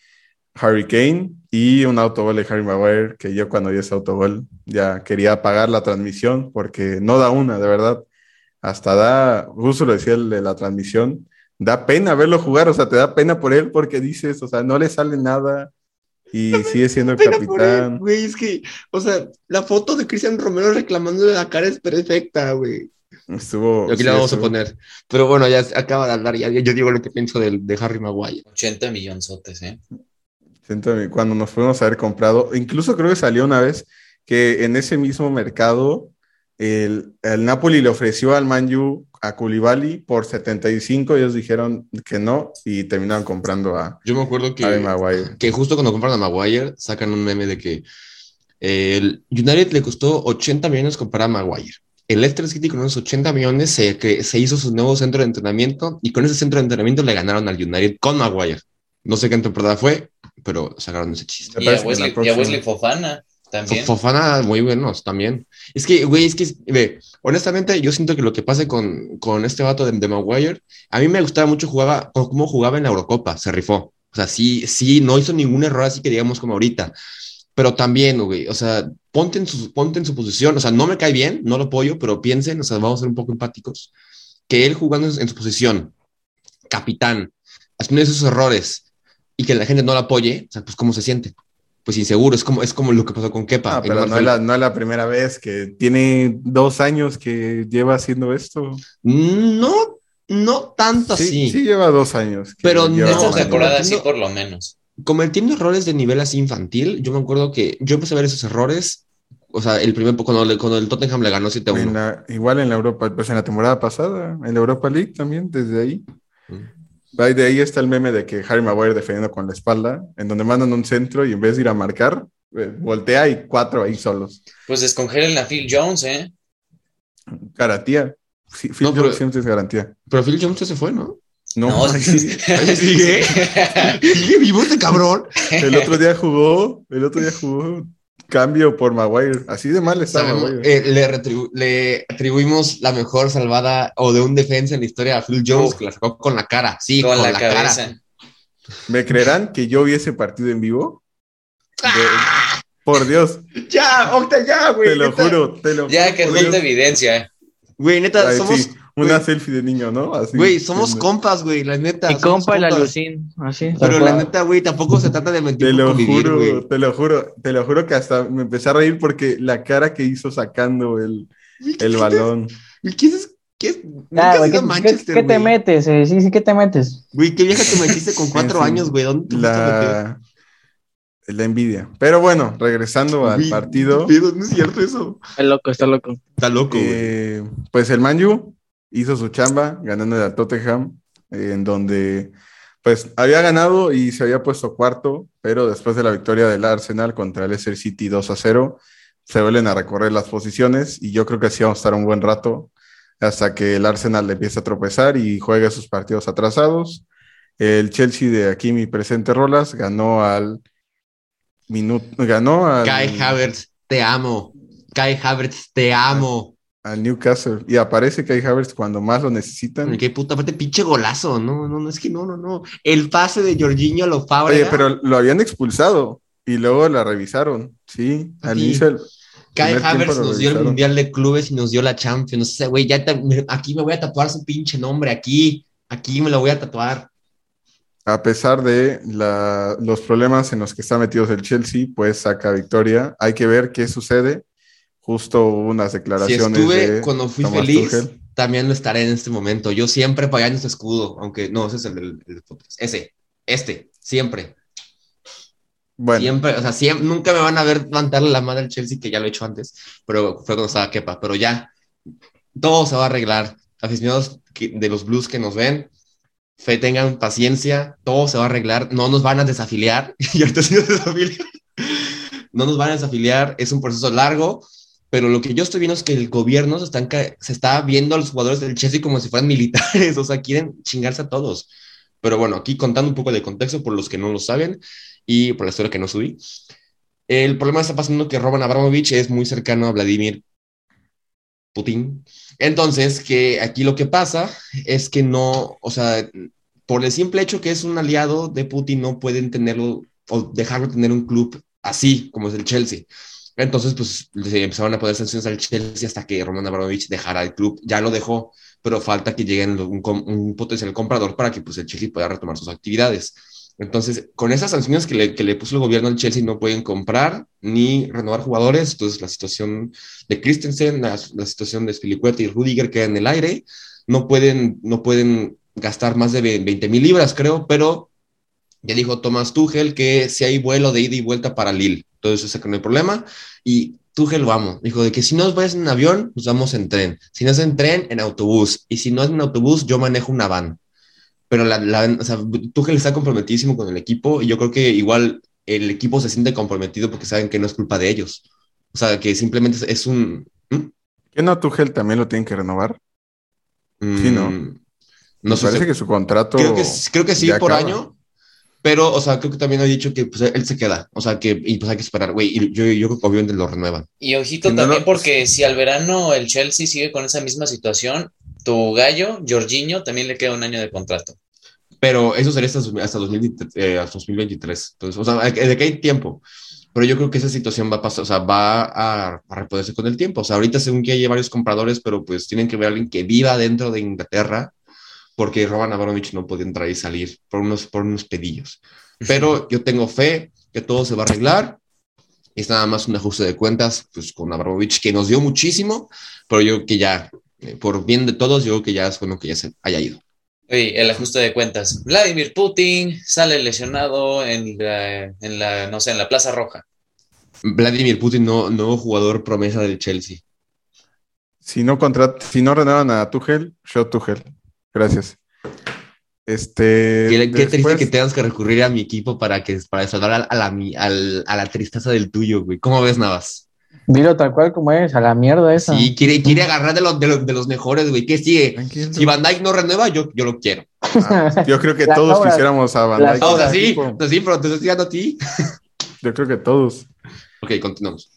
Harry Kane y un autogol de Harry Maguire, que yo cuando vi ese autogol ya quería apagar la transmisión porque no da una, de verdad. Hasta da, justo lo decía el de la transmisión, da pena verlo jugar, o sea, te da pena por él porque dices, o sea, no le sale nada y sigue siendo el capitán. Güey, es que, o sea, la foto de Cristian Romero reclamándole la cara es perfecta, güey. Estuvo. Aquí sí, la vamos a poner. Pero bueno, ya acaba de hablar, ya, yo digo lo que pienso del- de, Harry Maguire. 80 millonzotes, ¿eh? Cuando nos fuimos a haber comprado, incluso creo que salió una vez que en ese mismo mercado el, el Napoli le ofreció al Manju a Koulibaly por 75, ellos dijeron que no y terminaron comprando a Yo me acuerdo que, Maguire. que justo cuando compran a Maguire, sacan un meme de que el United le costó 80 millones comprar a Maguire. El Leicester City con esos 80 millones se, que, se hizo su nuevo centro de entrenamiento y con ese centro de entrenamiento le ganaron al United con Maguire. No sé qué temporada fue, pero sacaron ese chiste. Y a, Wesley, y a Wesley Fofana también. Fofana, muy buenos también. Es que, güey, es que, ve, honestamente, yo siento que lo que pasa con, con este vato de, de Maguire, a mí me gustaba mucho jugaba, cómo jugaba en la Eurocopa, se rifó. O sea, sí, sí, no hizo ningún error así que digamos como ahorita. Pero también, güey, o sea, ponte en, su, ponte en su posición. O sea, no me cae bien, no lo apoyo, pero piensen, o sea, vamos a ser un poco empáticos, que él jugando en, en su posición, capitán, haciendo esos errores y que la gente no lo apoye, o sea, pues cómo se siente. Pues inseguro, es como, es como lo que pasó con Kepa. Ah, pero no es, la, no es la primera vez que tiene dos años que lleva haciendo esto. No, no tanto así. Sí, lleva dos años. Pero no, Esta temporada sí, por lo menos. Cometiendo errores de nivel así infantil, yo me acuerdo que yo empecé a ver esos errores. O sea, el primer cuando, le- cuando el Tottenham le ganó 7 a En 1. la- igual en la Europa, pues en la temporada pasada, en la Europa League también, desde ahí. Ahí De ahí está el meme de que Harry Maguire defendiendo con la espalda, en donde mandan un centro y en vez de ir a marcar, eh, voltea y cuatro ahí solos. Pues descongelen a Phil Jones, ¿eh? Caratía. Sí, Phil No, pero- Jones siempre es garantía. Pero Phil Jones ya se fue, ¿no? No, No. Ahí sigue. Sigue vivo este cabrón. el otro día jugó, el otro día jugó cambio por Maguire. Así de mal Sabemos- Maguire. eh, le, retribu- le atribuimos la mejor salvada o de un defensa en la historia a Phil Jones, Oh. que la sacó con la cara. Sí, con, con, la, la, cabeza. cara. ¿Me creerán que yo vi ese partido en vivo? De- ¡Ah! por Dios, Ya, Octa, ya, güey. te lo neta. juro, te lo Ya juro que por junta Dios. evidencia. Güey, neta, Ay, somos, sí, una selfie de niño, ¿no? Así. güey, somos compas, güey, la neta. Mi compa, el compas. alucín. Así. Pero la neta, güey, tampoco se trata de mentir Te lo convivir, juro, güey. te lo juro, te lo juro que hasta me empecé a reír porque la cara que hizo sacando el, el balón. ¿Qué es? ¿Qué? Ah, Nunca güey, has ido ¿qué, a Manchester, qué- qué te metes? eh? Sí, sí, ¿qué te metes? Güey, qué vieja te metiste con cuatro sí. años, güey. ¿Dónde te fuiste a meter? La, la envidia. Pero bueno, regresando al partido, ¿qué pedo? No es cierto eso. Está loco, está loco. Está loco, güey. eh, pues el Manju hizo su chamba ganando al Tottenham, en donde pues había ganado y se había puesto cuarto, pero después de la victoria del Arsenal contra el Leicester City 2 a 0, se vuelven a recorrer las posiciones y yo creo que así vamos a estar un buen rato hasta que el Arsenal le empiece a tropezar y juegue sus partidos atrasados. El Chelsea de aquí mi presente Rolas ganó al minuto, ganó al, Kai Havertz, te amo. Kai Havertz, te amo. Al Newcastle y aparece Kai Havertz cuando más lo necesitan. Qué puta, aparte, pinche golazo. No, no, no, es que no, no, no. El pase de Jorginho a lo Oye, Fábrega. pero lo habían expulsado y luego la revisaron. Sí, al Sí. inicio Kai Havertz nos dio el. Mundial de Clubes y nos dio la Champions. O sea, güey, ya te- aquí me voy a tatuar su pinche nombre. Aquí, aquí me lo voy a tatuar. A pesar de la- los problemas en los que está metidos el Chelsea, pues saca victoria. Hay que ver qué sucede. Justo unas Si declaraciones estuve de cuando fui feliz, Tuchel. también lo estaré en este momento. Yo siempre pagando ese escudo, aunque no, ese es el el podcast. Ese, este, siempre. Bueno, Siempre, o sea, siempre, nunca me van a ver levantarle la madre al Chelsea, que ya lo he hecho antes, pero fue cuando estaba Kepa. Pero ya, todo se va a arreglar. Aficionados de los Blues que nos ven, fe, tengan paciencia, todo se va a arreglar. No nos van a desafiliar. y ahorita sí nos desafilian. No nos van a desafiliar, es un proceso largo, pero lo que yo estoy viendo es que el gobierno se, están se está viendo a los jugadores del Chelsea como si fueran militares, o sea, quieren chingarse a todos. Pero bueno, aquí contando un poco de contexto por los que no lo saben y por la historia que no subí. El problema está pasando que Roman Abramovich es muy cercano a Vladimir Putin. Entonces, que aquí lo que pasa es que no, o sea, por el simple hecho que es un aliado de Putin, no pueden tenerlo o dejarlo tener un club así como es el Chelsea. Entonces, pues se empezaron a poner sanciones al Chelsea hasta que Roman Abramovich dejara el club. Ya lo dejó, pero falta que llegue un, potencial comprador para que pues, el Chelsea pueda retomar sus actividades. Entonces, con esas sanciones que le, que le puso el gobierno al Chelsea, no pueden comprar ni renovar jugadores. Entonces, la situación de Christensen, la, la situación de Spilicueta y Rudiger queda en el aire. No pueden, no pueden gastar más de 20 mil libras, creo, pero ya dijo Thomas Tuchel que si hay vuelo de ida y vuelta para Lille. Entonces, ese que no hay problema. Y Tuchel, vamos, dijo de que si no nos vayas en avión, nos vamos en tren. Si no es en tren, en autobús. Y si no es en autobús, yo manejo una van pero la, la, o sea, Tuchel está comprometidísimo con el equipo y yo creo que igual el equipo se siente comprometido porque saben que no es culpa de ellos. O sea, que simplemente es, un... ¿Mm? ¿qué no Tuchel también lo tienen que renovar? Sí, ¿no? Mm, Me No sé. parece que su contrato. Creo que, creo que sí por acaba. año, pero, o sea, creo que también ha dicho que pues, él se queda. O sea, que y, pues hay que esperar, güey. Y yo, yo creo que obviamente lo renuevan. Y ojito no también lo- porque si al verano el Chelsea sigue con esa misma situación, tu gallo, Jorginho, también le queda un año de contrato. Pero eso sería hasta, hasta, 2020, eh, hasta 2023. Entonces, o sea, de que hay tiempo. Pero yo creo que esa situación va a pasar, o sea, va a, a reponerse con el tiempo. O sea, ahorita según que hay varios compradores, pero pues tienen que ver a alguien que viva dentro de Inglaterra, porque Roman Abramovich no podía entrar y salir por unos, por unos pedillos. Pero yo tengo fe que todo se va a arreglar. Es nada más un ajuste de cuentas, pues con Abramovich, que nos dio muchísimo, pero yo creo que ya, eh, por bien de todos, yo creo que ya es bueno que ya se haya ido. Oye, el ajuste de cuentas. Vladimir Putin sale lesionado en la, en la, no sé, en la Plaza Roja. Vladimir Putin, no, nuevo jugador promesa del Chelsea. Si no contrat si no renuevan a Tuchel, yo Tuchel. Gracias. Este. Qué, qué triste que tengas que recurrir a mi equipo para que para salvar a, a la, a la tristeza del tuyo, güey. ¿Cómo ves, Navas? Dilo tal cual como es, a la mierda esa. Sí, quiere, quiere agarrar de los, de los, de los mejores, güey. ¿Qué sigue? Tranquilo. Si Van Dyke no renueva, yo, yo lo quiero. Ah, yo creo que todos obras. quisiéramos a Van Dijk. O sea, sí, sí, pero te estoy diciendo a ti. Yo creo que todos. Ok, continuamos.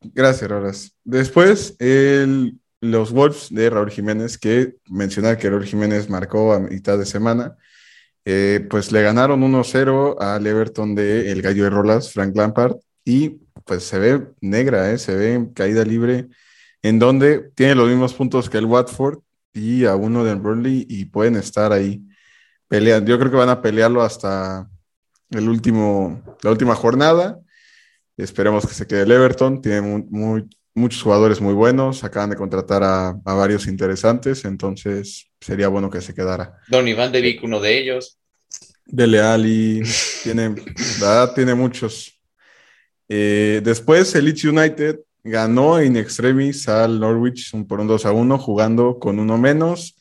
Gracias, Roras. Después, el- los Wolves de Raúl Jiménez, que mencionar que Raúl Jiménez marcó a mitad de semana, eh, pues le ganaron 1-0 al Everton de el Gallo de Rolas, Frank Lampard, y pues se ve negra, eh, se ve caída libre, en donde tiene los mismos puntos que el Watford y a uno del Burnley y pueden estar ahí peleando. Yo creo que van a pelearlo hasta el último, la última jornada. Esperemos que se quede el Everton. Tiene mu- muy- muchos jugadores muy buenos. Acaban de contratar a, a varios interesantes. Entonces sería bueno que se quedara. Don Iván de Vic, uno de ellos. Dele Ali. Tiene, la tiene muchos. Eh, después el Leeds United ganó in extremis al Norwich por un 2 a 1 jugando con uno menos.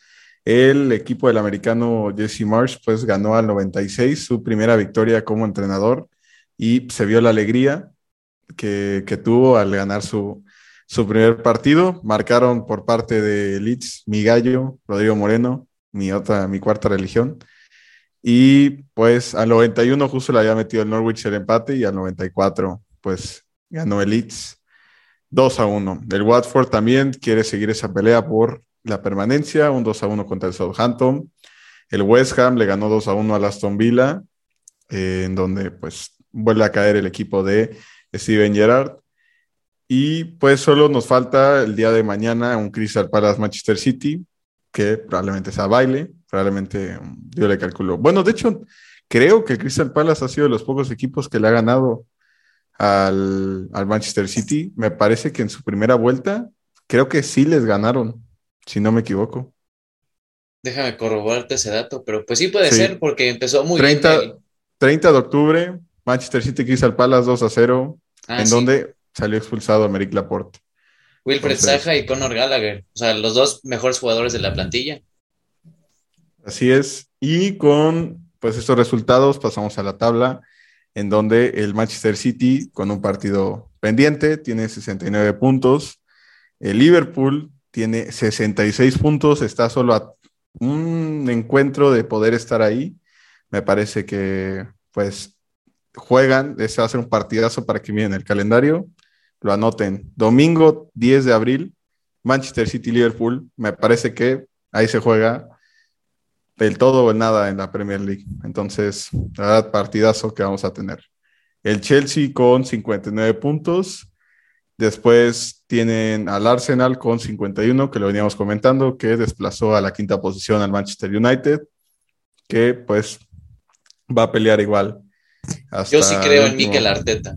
El equipo del americano Jesse Marsh pues ganó al 96 su primera victoria como entrenador y se vio la alegría que, que tuvo al ganar su, su primer partido. Marcaron por parte de Leeds mi gallo, Rodrigo Moreno, mi otra, mi cuarta religión. Y pues al 91 justo le había metido el Norwich el empate y al 94 pues ganó el Leeds 2 a 1. El Watford también quiere seguir esa pelea por la permanencia, un 2 a 1 contra el Southampton. El West Ham le ganó 2 a 1 al Aston Villa, eh, en donde pues vuelve a caer el equipo de Steven Gerrard. Y pues solo nos falta el día de mañana un Crystal Palace Manchester City, que probablemente sea baile, probablemente um, yo le calculo. Bueno, de hecho, creo que el Crystal Palace ha sido de los pocos equipos que le ha ganado al, al Manchester City. Me parece que en su primera vuelta, creo que sí les ganaron, si no me equivoco. Déjame corroborarte ese dato, pero pues sí puede Sí. ser porque empezó muy 30, bien. el- 30 de octubre, Manchester City Crystal Palace 2 a 0, Ah, en sí. donde salió expulsado Americ Laporte. Wilfred Zaha y Conor Gallagher. O sea, los dos mejores jugadores de la plantilla. Así es. Y con pues estos resultados pasamos a la tabla en donde el Manchester City con un partido pendiente tiene 69 puntos. El Liverpool tiene 66 puntos, está solo a un encuentro de poder estar ahí. Me parece que pues juegan, ese va a ser un partidazo para que miren el calendario, lo anoten. Domingo 10 de abril, Manchester City Liverpool, me parece que ahí se juega del todo o nada en la Premier League. Entonces, la verdad, partidazo que vamos a tener. El Chelsea con 59 puntos. Después tienen al Arsenal con 51, que lo veníamos comentando, que desplazó a la quinta posición al Manchester United, que pues va a pelear igual. hasta Yo sí creo el en. Mikel Arteta.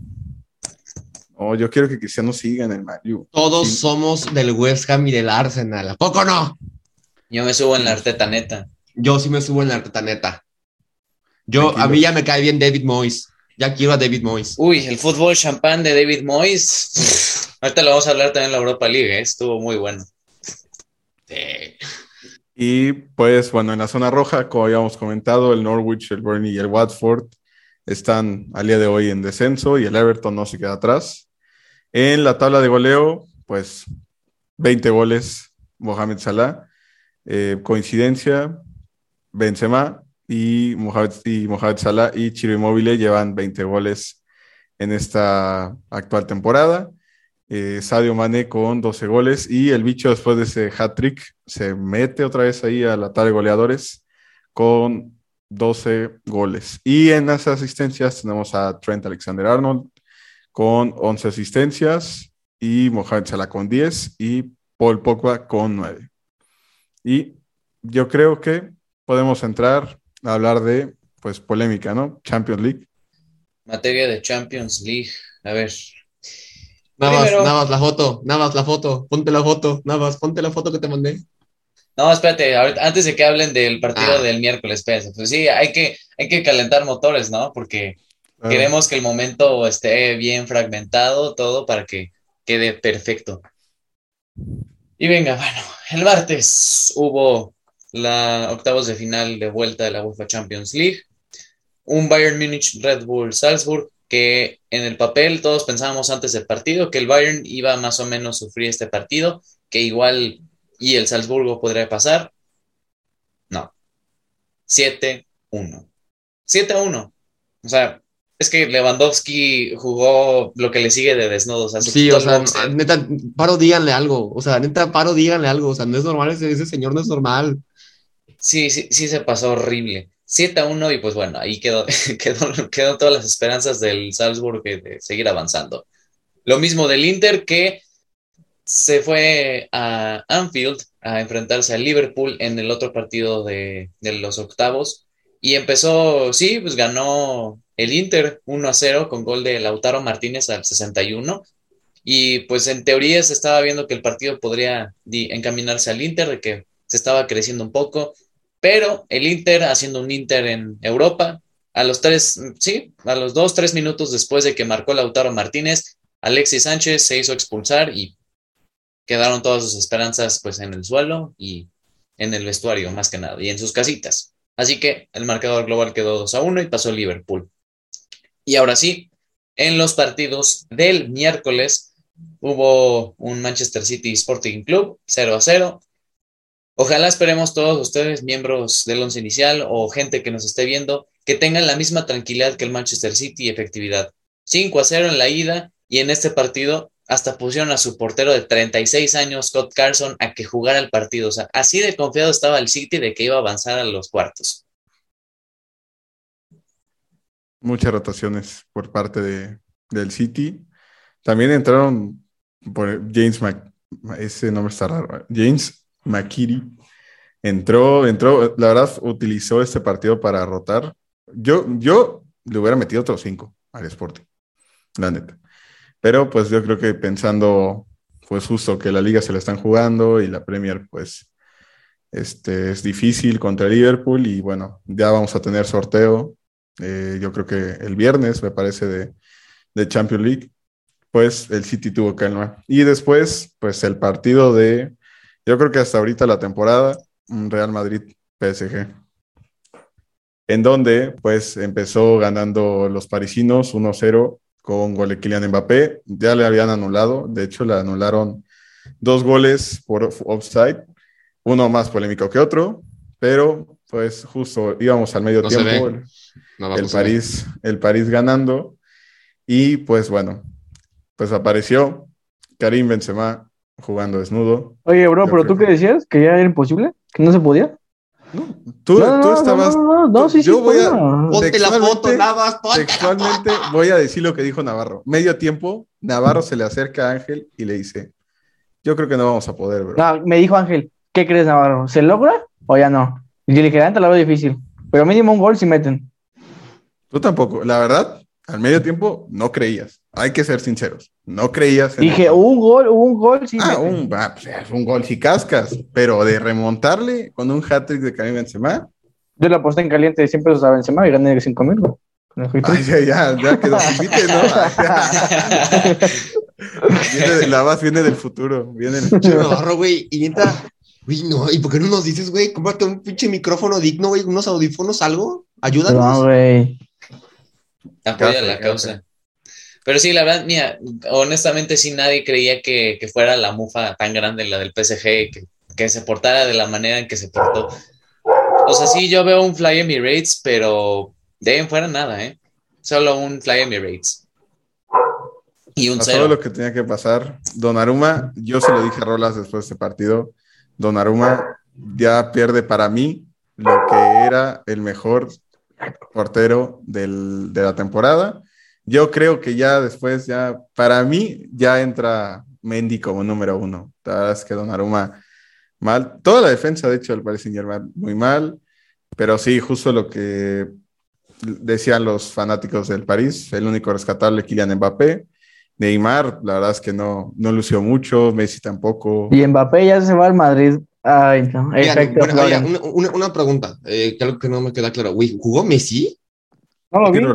No, yo quiero que Cristiano siga en el Man U. Todos Sí. somos del West Ham y del Arsenal. ¿A poco no? Yo me subo en la Arteta neta. Yo sí me subo en la Arteta neta. Yo, a mí ya me cae bien David Moyes. Ya quiero a David Moyes. Uy, el fútbol champán de David Moyes. Ahorita lo vamos a hablar también en la Europa League, ¿eh? estuvo muy bueno. Sí. Y pues bueno, en la zona roja, como habíamos comentado, el Norwich, el Burnley y el Watford están al día de hoy en descenso y el Everton no se queda atrás. En la tabla de goleo, pues 20 goles Mohamed Salah. Eh, coincidencia, Benzema y Mohamed, y Mohamed Salah y Chiro Immobile llevan 20 goles en esta actual temporada. Eh, Sadio Mane con 12 goles y el bicho después de ese hat-trick se mete otra vez ahí a la tabla de goleadores con 12 goles. Y en las asistencias tenemos a Trent Alexander-Arnold con 11 asistencias y Mohamed Salah con 10 y Paul Pogba con 9. Y yo creo que podemos entrar a hablar de pues polémica, ¿no? Champions League. Materia de Champions League. A ver. Nada más, Primero- nada más la foto, nada más la foto, ponte la foto, nada más, ponte la foto que te mandé. No, espérate, ahorita- antes de que hablen del partido Ah. del miércoles, espérate. Pues sí, hay que, hay que calentar motores, ¿no? Porque Ah, queremos que el momento esté bien fragmentado, todo para que quede perfecto. Y venga, bueno, el martes hubo la octavos de final de vuelta de la UEFA Champions League. Un Bayern Múnich Red Bull Salzburg que en el papel todos pensábamos antes del partido que el Bayern iba más o menos a sufrir este partido, que igual y el Salzburgo podría pasar. No. 7-1. 7-1. O sea, es que Lewandowski jugó lo que le sigue de desnudos. Sí, o sea, neta, paro, díganle algo. O sea, neta, paro, díganle algo. O sea, no es normal, ese, ese señor no es normal. Sí, sí, sí se pasó horrible. 7 a 1 y pues bueno, ahí quedó, quedó, quedó todas las esperanzas del Salzburg de seguir avanzando. Lo mismo del Inter que se fue a Anfield a enfrentarse al Liverpool en el otro partido de, de los octavos. Y empezó, sí, pues ganó el Inter 1 a 0 con gol de Lautaro Martínez al 61 y pues en teoría se estaba viendo que el partido podría encaminarse al Inter, de que se estaba creciendo un poco, pero el Inter, haciendo un Inter en Europa, a los tres, sí, a los dos, tres minutos después de que marcó Lautaro Martínez, Alexis Sánchez se hizo expulsar y quedaron todas sus esperanzas pues en el suelo y en el vestuario más que nada y en sus casitas. Así que el marcador global quedó 2 a 1 y pasó Liverpool. Y ahora sí, en los partidos del miércoles hubo un Manchester City Sporting Club 0 a 0, Ojalá esperemos todos ustedes, miembros del once inicial o gente que nos esté viendo, que tengan la misma tranquilidad que el Manchester City y efectividad. 5 a 0 en la ida y en este partido hasta pusieron a su portero de 36 años, Scott Carson, a que jugara el partido. O sea, así de confiado estaba el City de que iba a avanzar a los cuartos. Muchas rotaciones por parte de, del City. También entraron por James ese nombre está raro. James Makiri entró, entró, la verdad, utilizó este partido para rotar. Yo, yo le hubiera metido otros cinco al Sporting, la neta. Pero pues yo creo que pensando, pues justo que la liga se la están jugando y la Premier, pues este, es difícil contra Liverpool y bueno, ya vamos a tener sorteo. Eh, yo creo que el viernes, me parece, de, de Champions League, pues el City tuvo calma. Y después, pues el partido de yo creo que hasta ahorita la temporada, Real Madrid PSG. En donde, pues, empezó ganando los parisinos 1-0 con gol de Kylian Mbappé. Ya le habían anulado, de hecho, le anularon dos goles por offside, uno más polémico que otro, pero pues justo íbamos al medio tiempo, el, París, el París ganando, y pues bueno, pues apareció Karim Benzema jugando desnudo. Oye, bro, ¿pero tú qué decías? ¿Que ya era imposible? ¿Que no se podía? No, tú, tú estabas. No, no, sí, yo sí, voy a. Ponte la foto, Navas, ponte Textualmente voy a decir lo que dijo Navarro. Medio tiempo, Navarro se le acerca a Ángel y le dice: Yo creo que no vamos a poder, bro. No, me dijo Ángel, ¿qué crees, Navarro? ¿Se logra o ya no? Y yo le dije, la lo veo difícil. Pero mínimo un gol si meten. Tú tampoco. La verdad, al medio tiempo no creías. Hay que ser sinceros. No creías. En Dije, un gol, un gol, sí. Ah, un, ah, pues, un gol si cascas, pero de remontarle con un hat-trick de Karim Benzema. Yo la aposté en caliente de 100 pesos a Benzema y gané 5 mil, Ay, ya, ya, ya quedó invite, ¿no? viene de, la base viene del futuro. Viene del... No, güey, y mientras, güey, no, ¿y por qué no nos dices, güey? Cómprate un pinche micrófono digno, güey, unos audífonos, algo. Ayúdanos. No, güey. Apoya la causa. Pero sí, la verdad, mira, honestamente sí nadie creía que, fuera la mufa tan grande la del PSG, que, que, se portara de la manera en que se portó. O sea, sí, yo veo un Fly Emirates, pero de ahí en fuera nada, ¿eh? Solo un Fly Emirates. Y un cero. Todo lo que tenía que pasar. Donnarumma, yo se lo dije a Rolas después de este partido, Donnarumma ya pierde para mí lo que era el mejor portero del, de la temporada yo creo que ya después, ya para mí, ya entra Mendy como número uno. La verdad es que Donnarumma mal. Toda la defensa, de hecho, del Paris Saint muy mal. Pero sí, justo lo que decían los fanáticos del París, el único rescatable Kylian Mbappé. Neymar, la verdad es que no, no lució mucho, Messi tampoco. Y Mbappé ya se va al Madrid. Ay, no. una, una, pregunta, eh, que algo que no me queda claro. ¿Jugó Messi? No lo vi. Yo no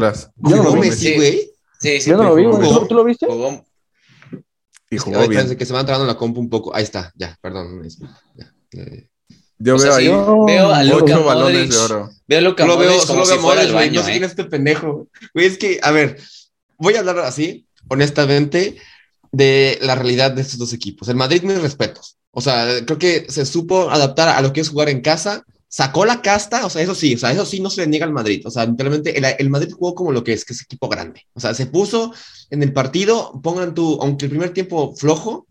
lo vi. güey? Sí, sí. Yo no lo vi. ¿Tú, lo viste? Jugó. Y jugó es que, bien. que se va entrando la compu un poco. Ahí está, ya, perdón. Ya. Yo veo ahí. Veo a Luca Modric. Veo a Luca Modric como veo, si fuera al baño. No sé quién es este pendejo. Güey, es que, a ver, voy a hablar así, honestamente, de la realidad de estos dos equipos. El Madrid, mis respetos. O sea, creo que se supo adaptar a lo que es jugar en casa, sacó la casta, o sea, eso sí, o sea, eso sí no se le niega al Madrid. O sea, literalmente el, el, Madrid jugó como lo que es, que es equipo grande. O sea, se puso en el partido, pongan tú, aunque el primer tiempo flojo,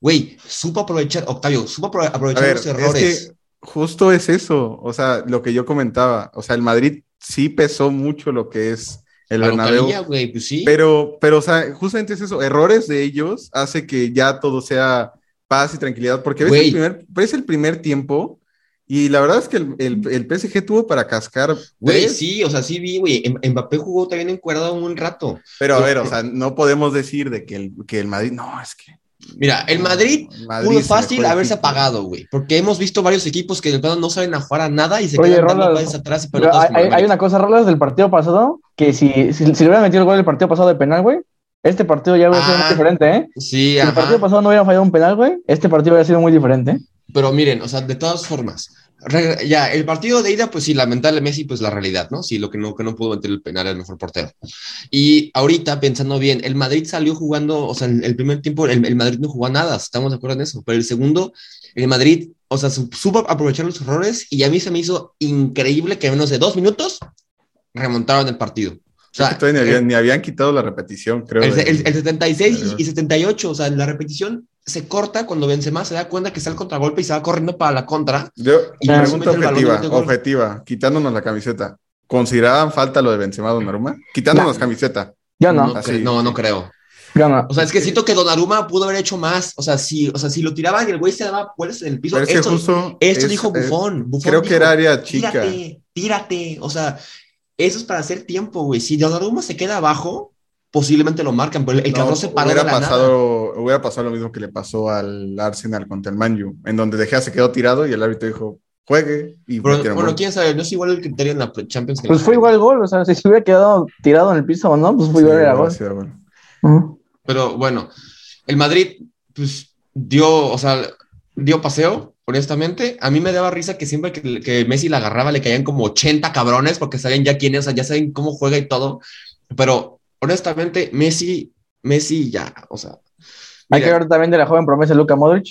güey, supo aprovechar, Octavio, supo aprovechar ver, los errores. Es que justo es eso, o sea, lo que yo comentaba, o sea, el Madrid sí pesó mucho lo que es el La Bernabéu, localía, pues sí. pero, pero, o sea, justamente es eso, errores de ellos hace que ya todo sea paz y tranquilidad, porque ves, el primer, ves el primer tiempo y la verdad es que el, el, el PSG tuvo para cascar, Güey, sí, o sea, sí vi, güey. M- Mbappé jugó también encuadrado un rato. pero a ver, o sea, no podemos decir de que el, que el Madrid, no, es que... Mira, el Madrid Madrid fácil haberse equipo. apagado, güey. Porque hemos visto varios equipos que de plano no saben a jugar a nada y se Oye, quedan dando pases atrás y pelotas hay, una cosa, Rolas, del partido pasado, que si, si, si le hubieran metido el gol del partido pasado de penal, güey, este partido ya hubiera sido Ah, muy diferente, ¿eh? Sí, Si el ajá. partido pasado no hubiera fallado un penal, güey, este partido hubiera sido muy diferente. Pero miren, o sea, de todas formas, ya, el partido de ida, pues sí, lamentable Messi, pues la realidad, ¿no? Sí, lo que no, que no pudo meter el penal al mejor portero. Y ahorita, pensando bien, el Madrid salió jugando, o sea, el, el primer tiempo, el, el Madrid no jugó nada, estamos de acuerdo en eso, pero el segundo, el Madrid, o sea, su- supo aprovechar los errores y a mí se me hizo increíble que en menos de dos minutos remontaron el partido. O sea, Es que ni, el- habían, ni habían quitado la repetición, creo. el, el- el 76 del- y, y 78, o sea, la repetición se corta cuando Benzema se da cuenta que está el contragolpe y se va corriendo para la contra. Yo, Y pregunta objetiva, objetiva, quitándonos la camiseta. ¿Consideraban falta lo de Benzema Donnarumma? Quitándonos No. camiseta. Yo no, No, cre- no, no creo. yo no. O sea, es que siento que Donnarumma pudo haber hecho más. O sea, si, o sea, si lo tiraban y el güey se daba vueltas en el piso, que esto, justo. esto es- dijo Bufón. Buffon creo que dijo, era área chica. Tírate, tírate. O sea, eso es para hacer tiempo, güey. Si Donnarumma se queda abajo, posiblemente lo marcan, pero el No, cabrón se paró de hubiera, la nada. pasado, hubiera pasado lo mismo que le pasó al Arsenal contra el Manju, en donde De Gea se quedó tirado y el árbitro dijo, juegue. Y Pero, bueno, gol. quién sabe, no es igual el criterio en la Champions. que Pues la fue igual gol, o sea, si se hubiera quedado tirado en el piso o no, pues fue Sí, igual hubiera gol. Ujú. Pero bueno, el Madrid, pues dio, o sea, dio paseo, honestamente. A mí me daba risa que siempre que, que Messi la agarraba le caían como 80 cabrones porque saben ya quién es, o sea, ya saben cómo juega y todo. Pero honestamente, Messi, Messi ya, o sea. Hay que hablar también de la joven promesa Luka Modric,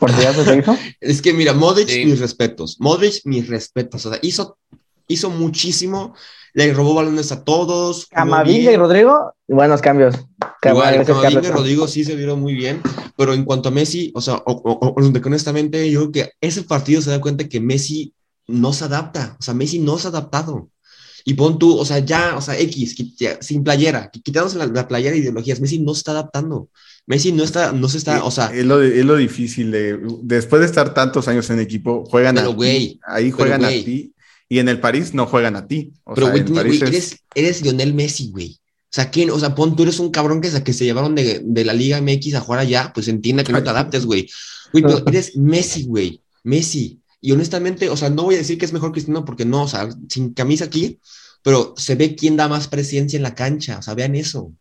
porque ya se hizo. Es que mira, Modric, Sí. mis respetos. Modric, mis respetos. O sea, hizo, hizo muchísimo, le robó balones a todos. Camavinga y Rodrigo, buenos cambios. Camavinga y. Rodrigo sí se vieron muy bien, pero en cuanto a Messi, o sea, o- o- o- honestamente, yo creo que ese partido se da cuenta que Messi no se adapta, o sea, Messi no se ha adaptado. Y pon tú, o sea, ya, o sea, X, sin playera, qui- quitándose la, la playera de ideologías, Messi no se está adaptando. Messi no está, no se está, o sea, es, lo, es lo difícil de, después de estar tantos años en equipo, juegan Pero, a güey, ti, ahí pero, juegan güey. a ti, y en el París no juegan a ti. O pero güey, es- eres, eres Lionel Messi, güey. O sea, ¿quién? O sea, pon, tú eres un cabrón que, se- que se llevaron de, de la Liga MX a jugar allá, pues entiende que no te adaptes, güey. Güey, pero eres Messi, güey. Messi. Y honestamente, o sea, no voy a decir que es mejor Cristiano porque no, o sea, sin camisa aquí, pero se ve quién da más presencia en la cancha. O sea, vean eso.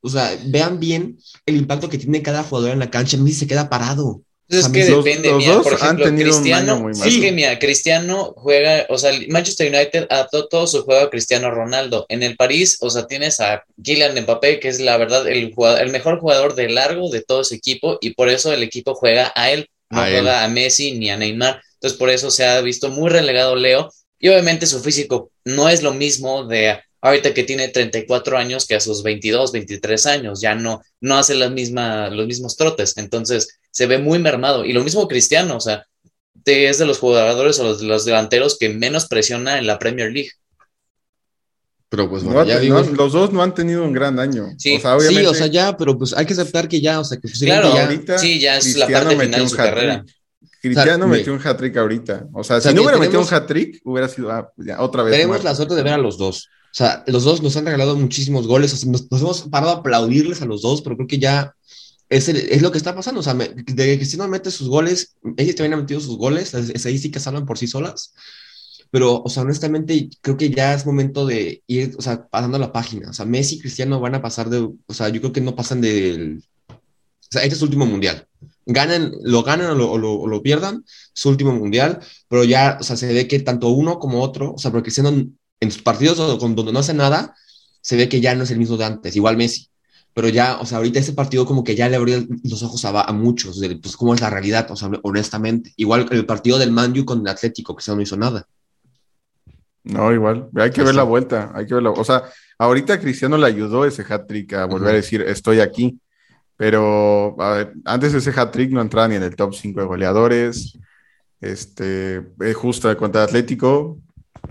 O sea, vean bien el impacto que tiene cada jugador en la cancha. Messi se queda parado. Entonces, es que los- depende, los mira, por ejemplo, Cristiano, es que mira, Cristiano juega, o sea, Manchester United adaptó todo su juego a Cristiano Ronaldo. En el París, o sea, tienes a Kylian Mbappé, que es la verdad el, jugador, el mejor jugador de largo de todo ese equipo, y por eso el equipo juega a él, no A él. juega a Messi ni a Neymar. Entonces, por eso se ha visto muy relegado Leo, y obviamente su físico no es lo mismo de ahorita que tiene 34 años que a sus 22, 23 años, ya no, no hace las mismas, los mismos trotes, entonces se ve muy mermado. Y lo mismo Cristiano, o sea, de- es de los jugadores o los, de los delanteros que menos presiona en la Premier League. Pero pues no bueno, ya digo. los dos no han tenido un gran año. Sí, o sea, obviamente, Sí, o sea, ya, pero pues hay que aceptar que ya, o sea, que pues, Claro, ya- ahorita sí, ya es la Cristiano parte metió final de un su hat-trick. carrera. Cristiano metió un hat-trick ahorita. O sea, O sea, si no hubiera metido un hat-trick, hubiera sido ah, ya, otra vez. tenemos la suerte de ver a los dos. O sea, los dos nos han regalado muchísimos goles, o sea, nos, nos hemos parado a aplaudirles a los dos, pero creo que ya es, lo que está pasando. O sea, me- de Cristiano mete sus goles, ellos también han metido sus goles, las estadísticas hablan por sí solas. Pero, o sea, honestamente, creo que ya es momento de ir, o sea, pasando la página. O sea, Messi y Cristiano van a pasar de, o sea, yo creo que no pasan del, o sea, este es su último mundial. Ganen, lo ganan o lo, lo- pierdan, su último mundial, pero ya, o sea, se ve que tanto uno como otro, o sea, porque Cristiano en sus partidos donde no hace nada, se ve que ya no es el mismo de antes, igual Messi. Pero ya, o sea, ahorita ese partido como que ya le abrió los ojos a, a muchos, de, pues cómo es la realidad, o sea, honestamente. Igual el partido del Manju con el Atlético, que se no hizo nada. No, igual, hay que ver la vuelta, hay que verla. O sea, ahorita Cristiano le ayudó ese hat-trick a volver a decir, estoy aquí. Pero a ver, antes de ese hat-trick no entraba ni en el top 5 de goleadores. Este, eh, cuenta de Atlético,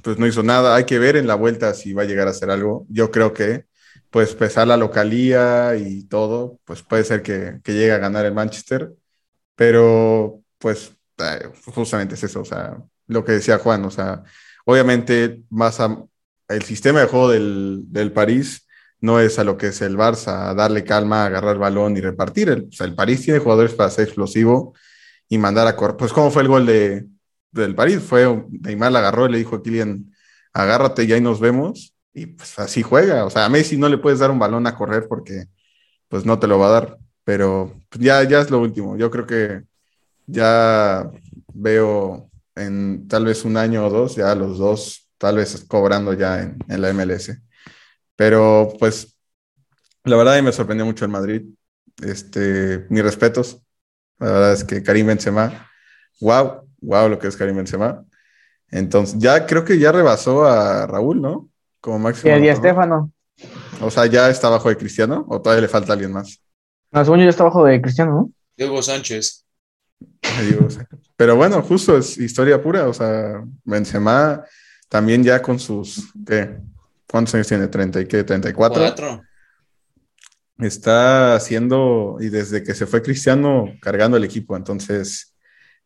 pues no hizo nada. Hay que ver en la vuelta si va a llegar a hacer algo. Yo creo que, pues, pesar la localía y todo, pues puede ser que, llegue a ganar el Manchester. Pero, pues, justamente es eso. O sea, lo que decía Juan, o sea, obviamente, más a, el sistema de juego del, del París no es a lo que es el Barça, a darle calma, agarrar el balón y repartir. El, o sea, el París tiene jugadores para ser explosivo y mandar a correr. Pues, ¿cómo fue el gol de, del París? Fue Neymar la agarró y le dijo a Kylian, agárrate y ahí nos vemos. Y pues así juega. O sea, a Messi no le puedes dar un balón a correr porque pues no te lo va a dar. Pero pues, ya, ya es lo último. Yo creo que ya veo en tal vez un año o dos, ya los dos, tal vez cobrando ya en, la MLS. Pero pues la verdad me sorprendió mucho el Madrid. Este, mis respetos. La verdad es que Karim Benzema, wow, wow lo que es Karim Benzema. Entonces, ya creo que ya rebasó a Raúl, ¿no? Como máximo. Y a Estefano. O sea, ¿ya está bajo de Cristiano o todavía le falta alguien más? No, según yo ya está bajo de Cristiano, ¿no? Diego Sánchez. Diego Sánchez. Pero bueno, justo es historia pura. O sea, Benzema también ya con sus, ¿qué? ¿Cuántos años tiene? ¿30 y qué? ¿34? Cuatro. Está haciendo, y desde que se fue Cristiano, cargando el equipo. Entonces,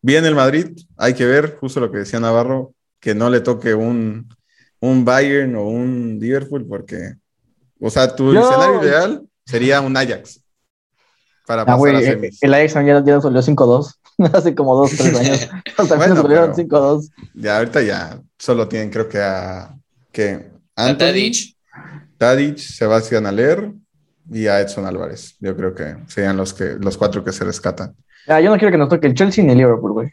bien el Madrid, hay que ver, justo lo que decía Navarro, que no le toque un, un Bayern o un Liverpool, porque, o sea, tu No. escenario ideal sería un Ajax. Para Ah, pasar güey, a eh, semis. el Ajax ya, ya nos salió 5-2. Hace como 2, 3 años. O sea, Bueno, nos volvieron pero- 5-2. Ya ahorita ya solo tienen, creo que a que Anthony, Tadic. Tadic, Sebastián Aller y a Edson Álvarez. Yo creo que serían los que los cuatro que se rescatan. Ah, yo no quiero que nos toque el Chelsea ni el Liverpool, güey.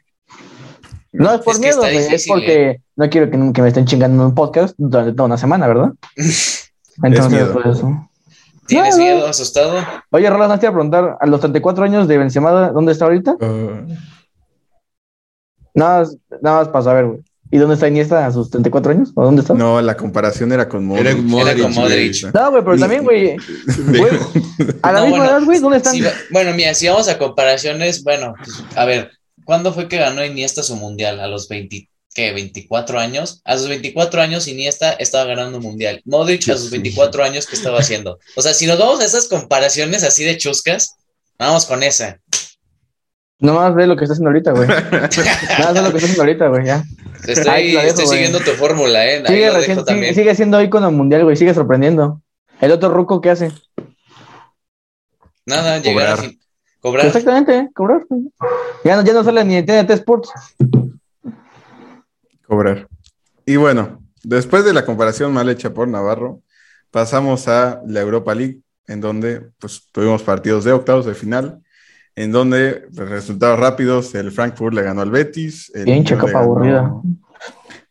No es por Es miedo, es porque no quiero que, que me estén chingando en un podcast durante toda una semana, ¿verdad? Entonces, miedo. por eso. ¿Tienes No, no. miedo, asustado? Oye, Roland, no te iba a preguntar, a los 34 años de Benzema, ¿dónde está ahorita? Nada más, nada más para saber, güey. ¿Y dónde está Iniesta a sus 34 años? ¿O dónde está? No, no, la comparación era con Modric. Era con Modric, con Modric. güey, pero también, güey, a la No, misma bueno, edad, güey, ¿dónde están? Bueno, mira, si vamos a comparaciones, bueno, pues, a ver, ¿cuándo fue que ganó Iniesta su mundial? ¿A los 20, qué, 24 años? A sus 24 años Iniesta estaba ganando un mundial. Modric a sus 24 años, ¿qué estaba haciendo? O sea, si nos vamos a esas comparaciones así de chuscas, vamos con esa. Nomás ve lo que está haciendo ahorita, güey. Nada más ve lo que está haciendo ahorita, güey, ya. Estoy, Ahí dejo, estoy siguiendo tu fórmula, ¿eh? Ahí Sigue, lo recién- dejo sigue, también. sigue siendo ícono mundial, güey, sigue sorprendiendo. El otro ruco, ¿qué hace? Nada, llegar a fin- Cobrar. Exactamente, cobrar. Ya no, ya no sale ni en TNT Sports. Cobrar. Y bueno, después de la comparación mal hecha por Navarro, pasamos a la Europa League, en donde pues, tuvimos partidos de octavos de final, en donde pues, resultados rápidos, el Frankfurt le ganó al Betis, el Pinche copa ganó- aburrida.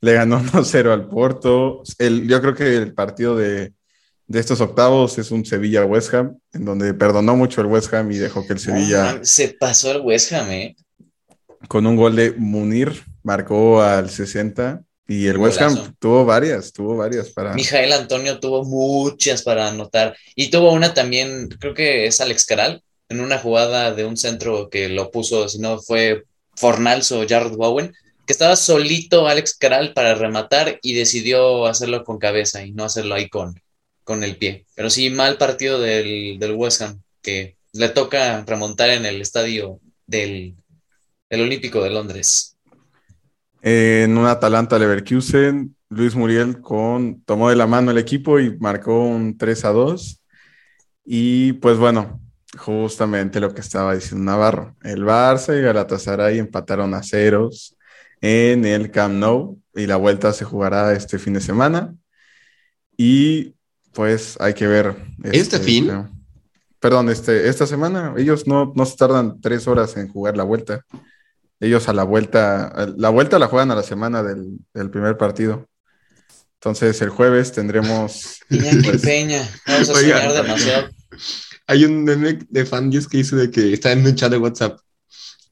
Le ganó 1-0 al Porto. El, yo creo que el partido de, de estos octavos es un Sevilla-West Ham, en donde perdonó mucho el West Ham y dejó que el Sevilla se pasó el West Ham, ¿eh? con un gol de Munir marcó al 60 y el West Ham tuvo varias, tuvo varias para... Mijael Antonio tuvo muchas para anotar. Y tuvo una también, creo que es Alex Caral, en una jugada de un centro que lo puso, si no fue Fornals o Jared Bowen, que estaba solito Alex Caral para rematar y decidió hacerlo con cabeza y no hacerlo ahí con, con el pie. Pero sí, mal partido del, del West Ham, que le toca remontar en el estadio del, del Olímpico de Londres. En un Atalanta Leverkusen, Luis Muriel con, tomó de la mano el equipo y marcó un 3 a 2. Y pues bueno, justamente lo que estaba diciendo Navarro. El Barça y Galatasaray empataron a ceros en el Camp Nou y la vuelta se jugará este fin de semana. Y pues hay que ver. ¿Este fin? eh, Perdón, este, esta semana ellos no, no se tardan tres horas en jugar la vuelta. Ellos a la vuelta, la vuelta la juegan a la semana del, del primer partido. Entonces el jueves tendremos... Pues, Peña. Vamos a Oiga. soñar demasiado. Hay un meme de fandios que hizo de que está en un chat de WhatsApp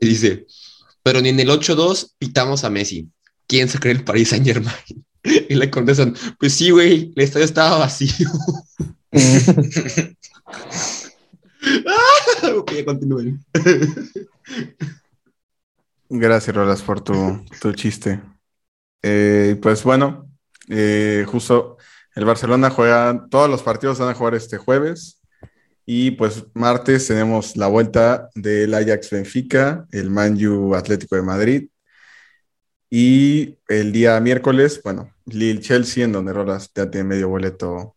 y dice, pero ni en el 8-2 pitamos a Messi. ¿Quién se cree el Paris Saint Germain? Y le contestan, pues sí, güey, el estadio estaba vacío. ok, continúen. Gracias, Rolas, por tu, tu chiste. Eh, pues bueno, eh, justo el Barcelona juega, todos los partidos van a jugar este jueves. Y pues martes tenemos la vuelta del Ajax Benfica, el Manju Atlético de Madrid. Y el día miércoles, bueno, Lille Chelsea, en donde Rolas ya tiene medio boleto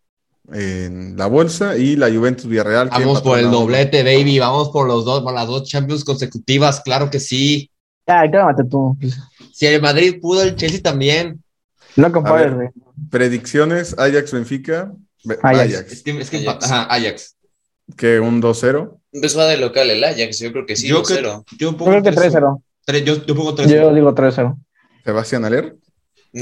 en la bolsa. Y la Juventus Villarreal. que Vamos por el a doblete, baby. Vamos por los dos, por las dos Champions consecutivas. Claro que sí. Ay, cálmate tú. Si el Madrid pudo, el Chelsea también. No compares, ver. Predicciones: Ajax Benfica. Be- Ajax. Ajax. Es que, es que Ajax. ajá, Ajax. Que un 2-0. Pues va de local el Ajax, yo creo que sí, Yo 2-0. creo- Yo Yo pongo creo que 3-0. 3-0. Tres- Yo, yo pongo 3 Yo digo 3-0. Sebastián Aler.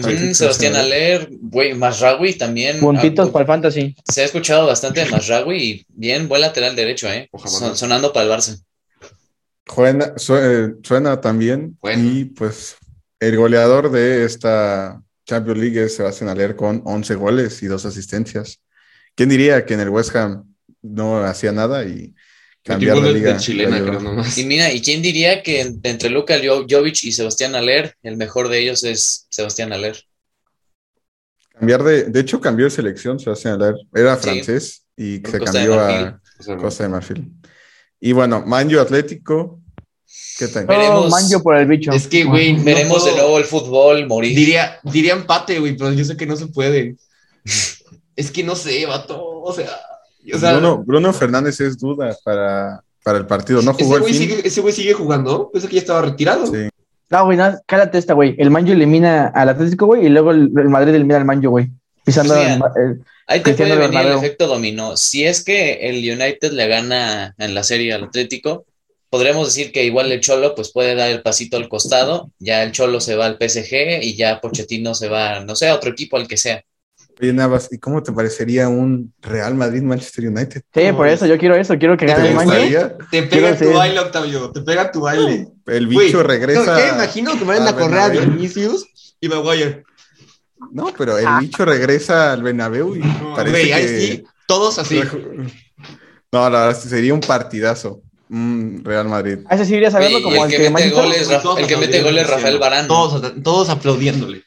Ay, Sebastián. Aler, güey, Masraoui también. Puntitos Ah, para el fantasy. Se ha escuchado bastante de y bien, buen lateral derecho, ¿eh? Son- sonando para el Barça. Suena, su- eh, suena también. Bueno. Y pues el goleador de esta Champions League es Sebastián Aler con 11 goles y dos asistencias. ¿Quién diría que en el West Ham no hacía nada y cambiar la liga? de chilena, creo nomás. Y mira, ¿y quién diría que en- entre Luka Jo- Jovic y Sebastián Aler, el mejor de ellos es Sebastián Aler? Cambiar de, de hecho, cambió de selección Sebastián Aler. Era Sí. francés y Por se Costa de cambió a Costa de Marfil. Y bueno, Manjo Atlético. ¿Qué tal? Veremos. Todo manjo por el bicho. Es que, güey, no Veremos puedo- de nuevo el fútbol morir. Diría, diría empate, güey, pero yo sé que no se puede. es que no sé, vato. O sea, o sea Bruno, Bruno Fernández es duda para, para el partido. No ese jugó el güey fin. sigue, ese güey sigue jugando. Pensé que ya estaba retirado. Sí. No, güey, no, cálate esta, güey. El Manjo elimina al Atlético, güey, y luego el, el Madrid elimina al Manjo, güey. Pisando Pues el, mira, el- Ahí te puede venir el efecto dominó. Si es que el United le gana en la serie al Atlético, podremos decir que igual el Cholo pues puede dar el pasito al costado, ya el Cholo se va al PSG y ya Pochettino se va, no sé, a otro equipo al que sea. Oye, Navas, ¿y cómo te parecería un Real Madrid-Manchester United? Sí, No, por eso yo quiero eso, quiero que ¿Te gane el gustaría? Te Quiero pega tu ser- baile, Octavio. Te pega tu baile. El bicho regresa. No, ya imagino que vayan a al correr a. Vinicius y Maguire. No, pero el bicho regresa al Bernabéu y parece Güey, ahí que... sí, todos así. No, la verdad sería un partidazo. Un Real Madrid. A ese sí iría sabiendo Güey, y como el el que que mete Manchester. goles, Rafa- el que mete goles Rafael Varane. Todos, todos aplaudiéndole.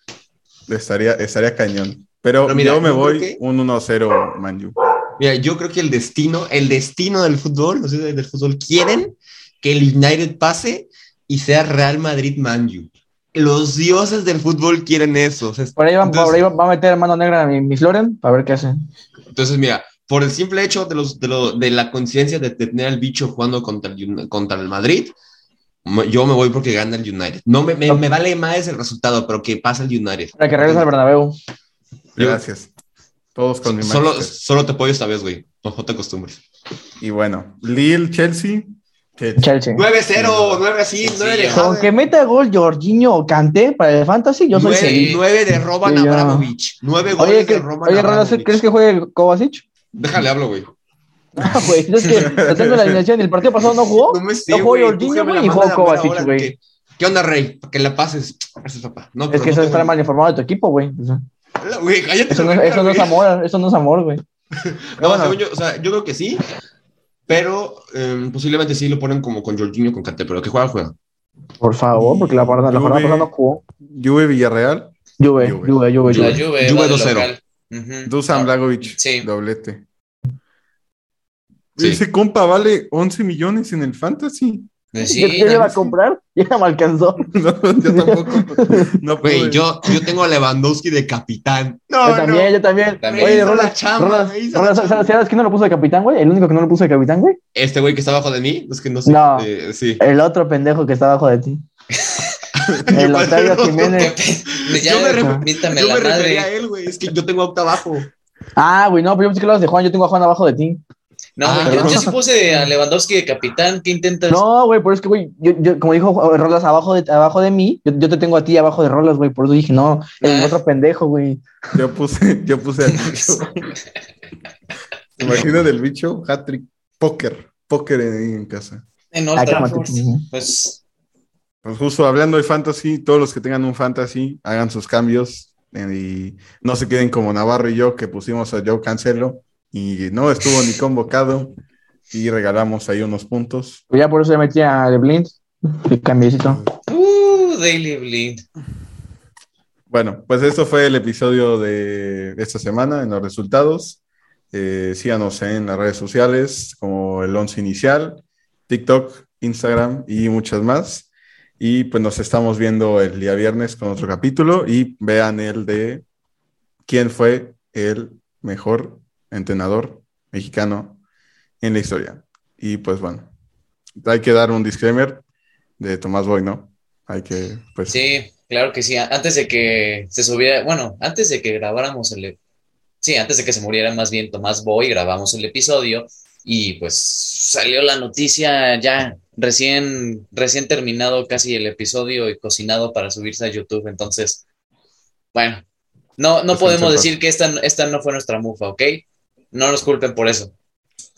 Estaría, estaría cañón. Pero, Pero mira, yo me yo voy que- un 1-0 Manju. Mira, yo creo que el destino, el destino del fútbol, los dioses del fútbol quieren que el United pase y sea Real Madrid Manju. Los dioses del fútbol quieren eso. O sea, Por ahí, va, entonces, por ahí va, va a meter mano negra a mi, mi Floren para ver qué hace. entonces, mira, por el simple hecho de, los, de, lo- de la coincidencia de tener al bicho jugando contra el, contra el Madrid, yo me voy porque gana el United. No me, me, me vale más el resultado, pero que pasa el United. Para que regrese al Bernabéu. Gracias. Todos con mi Solo, Manchester. solo te apoyo esta vez, güey. No, no te acostumbres. Y bueno, Lille, Chelsea. Chelsea. Chelsea. 9-0, 9 así, 9 de Con que meta gol Jorginho o Cante para el Fantasy, yo soy 9, feliz. de Roban Sí. Abramovich. 9 goles Oye, de ¿qué- Roman oye Abramovich. ¿crees que juegue Kovacic? Déjale hablo, güey. Ah, güey, es que en la alineación. El partido pasado no jugó. me sé, No jugó. Jorginho, güey, y jugó Kovacic, güey. ¿qué- ¿Qué onda, Rey? Para que la pases. Gracias, papá. No, Es que no eso es estar mal informado de tu equipo, güey. Sea, Güey, cállate. Eso no, eso no es amor, eso no es amor, güey. No, bueno. según yo, o sea, yo creo que sí, pero eh, posiblemente sí lo ponen como con Jorginho con Cante, pero que juega, juega. Por favor, porque la jornada la jornada pasada no jugó. Juve Villarreal. Juve, Juve. Juve, Juve, Juve. Juve, Juve va de 2-0. local. Ujú. Dusan Ah, Blagovic. sí. Doblete. Sí. Ese compa vale 11 millones en el Fantasy. Eh, sí, ¿Qué te iba a comprar? Ya me alcanzó. No, yo tampoco. No Güey, yo, yo tengo a Lewandowski de capitán. No, yo también, yo también. También. Oye, Rolas, la chamba. ¿sabes quién no lo puso de capitán, güey? El único que no lo puso de capitán, güey. Este güey que está abajo de mí, es que no sé. No. eh, sí. El otro pendejo que está abajo de ti. El Octavio Jiménez. pe- Ya, Yo me re- Yo la me refería a él, güey. Es que yo tengo a Octa abajo. Ah, güey, no, pero yo pensé que hablabas de Juan. Yo tengo a Juan abajo de ti. No, Ah, yo, sí puse a Lewandowski de capitán. ¿Qué intentas? No, güey, pero es que, güey, yo, yo, como dijo Rolas abajo de, abajo de mí, yo, yo te tengo a ti abajo de Rolas, güey, por eso dije, no, el Ah. otro pendejo, güey. Yo puse, yo puse al bicho. Imagina del bicho, hat-trick, póker, póker en, en casa. En Old Ah, cálmate. Trafford. Pues Pues justo hablando de fantasy, todos los que tengan un fantasy, hagan sus cambios eh, y no se queden como Navarro y yo que pusimos a Joe Cancelo y no estuvo ni convocado y regalamos ahí unos puntos. Pues ya por eso le metí a De Blind, el cambiecito. Uh, Daily Blind. Bueno, pues esto fue el episodio de esta semana en los resultados. Eh, síganos en las redes sociales como el once inicial, TikTok, Instagram y muchas más. Y pues nos estamos viendo el día viernes con otro capítulo y vean el de quién fue el mejor entrenador mexicano en la historia. Y pues bueno, hay que dar un disclaimer de Tomás Boy, ¿no? Hay que, pues, Sí, claro que sí. Antes de que se subiera, bueno, antes de que grabáramos el, sí, antes de que se muriera más bien Tomás Boy, grabamos el episodio y pues salió la noticia ya recién, recién terminado casi el episodio y cocinado para subirse a YouTube. Entonces, bueno, no, no Pues, podemos decir que esta, esta no fue nuestra mufa, ¿ok? No nos culpen por eso.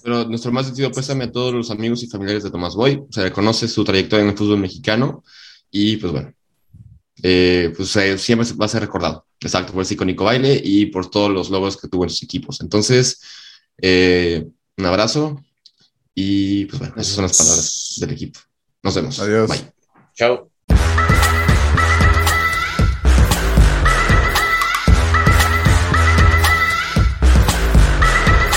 Pero nuestro más sentido pésame a todos los amigos y familiares de Tomás Boy. Se reconoce su trayectoria en el fútbol mexicano y pues bueno, eh, pues eh, siempre va a ser recordado. Exacto, por ese icónico baile y por todos los logros que tuvo en sus equipos. Entonces, eh, un abrazo y pues bueno, esas son las palabras del equipo. Nos vemos. Adiós. Bye. Chao.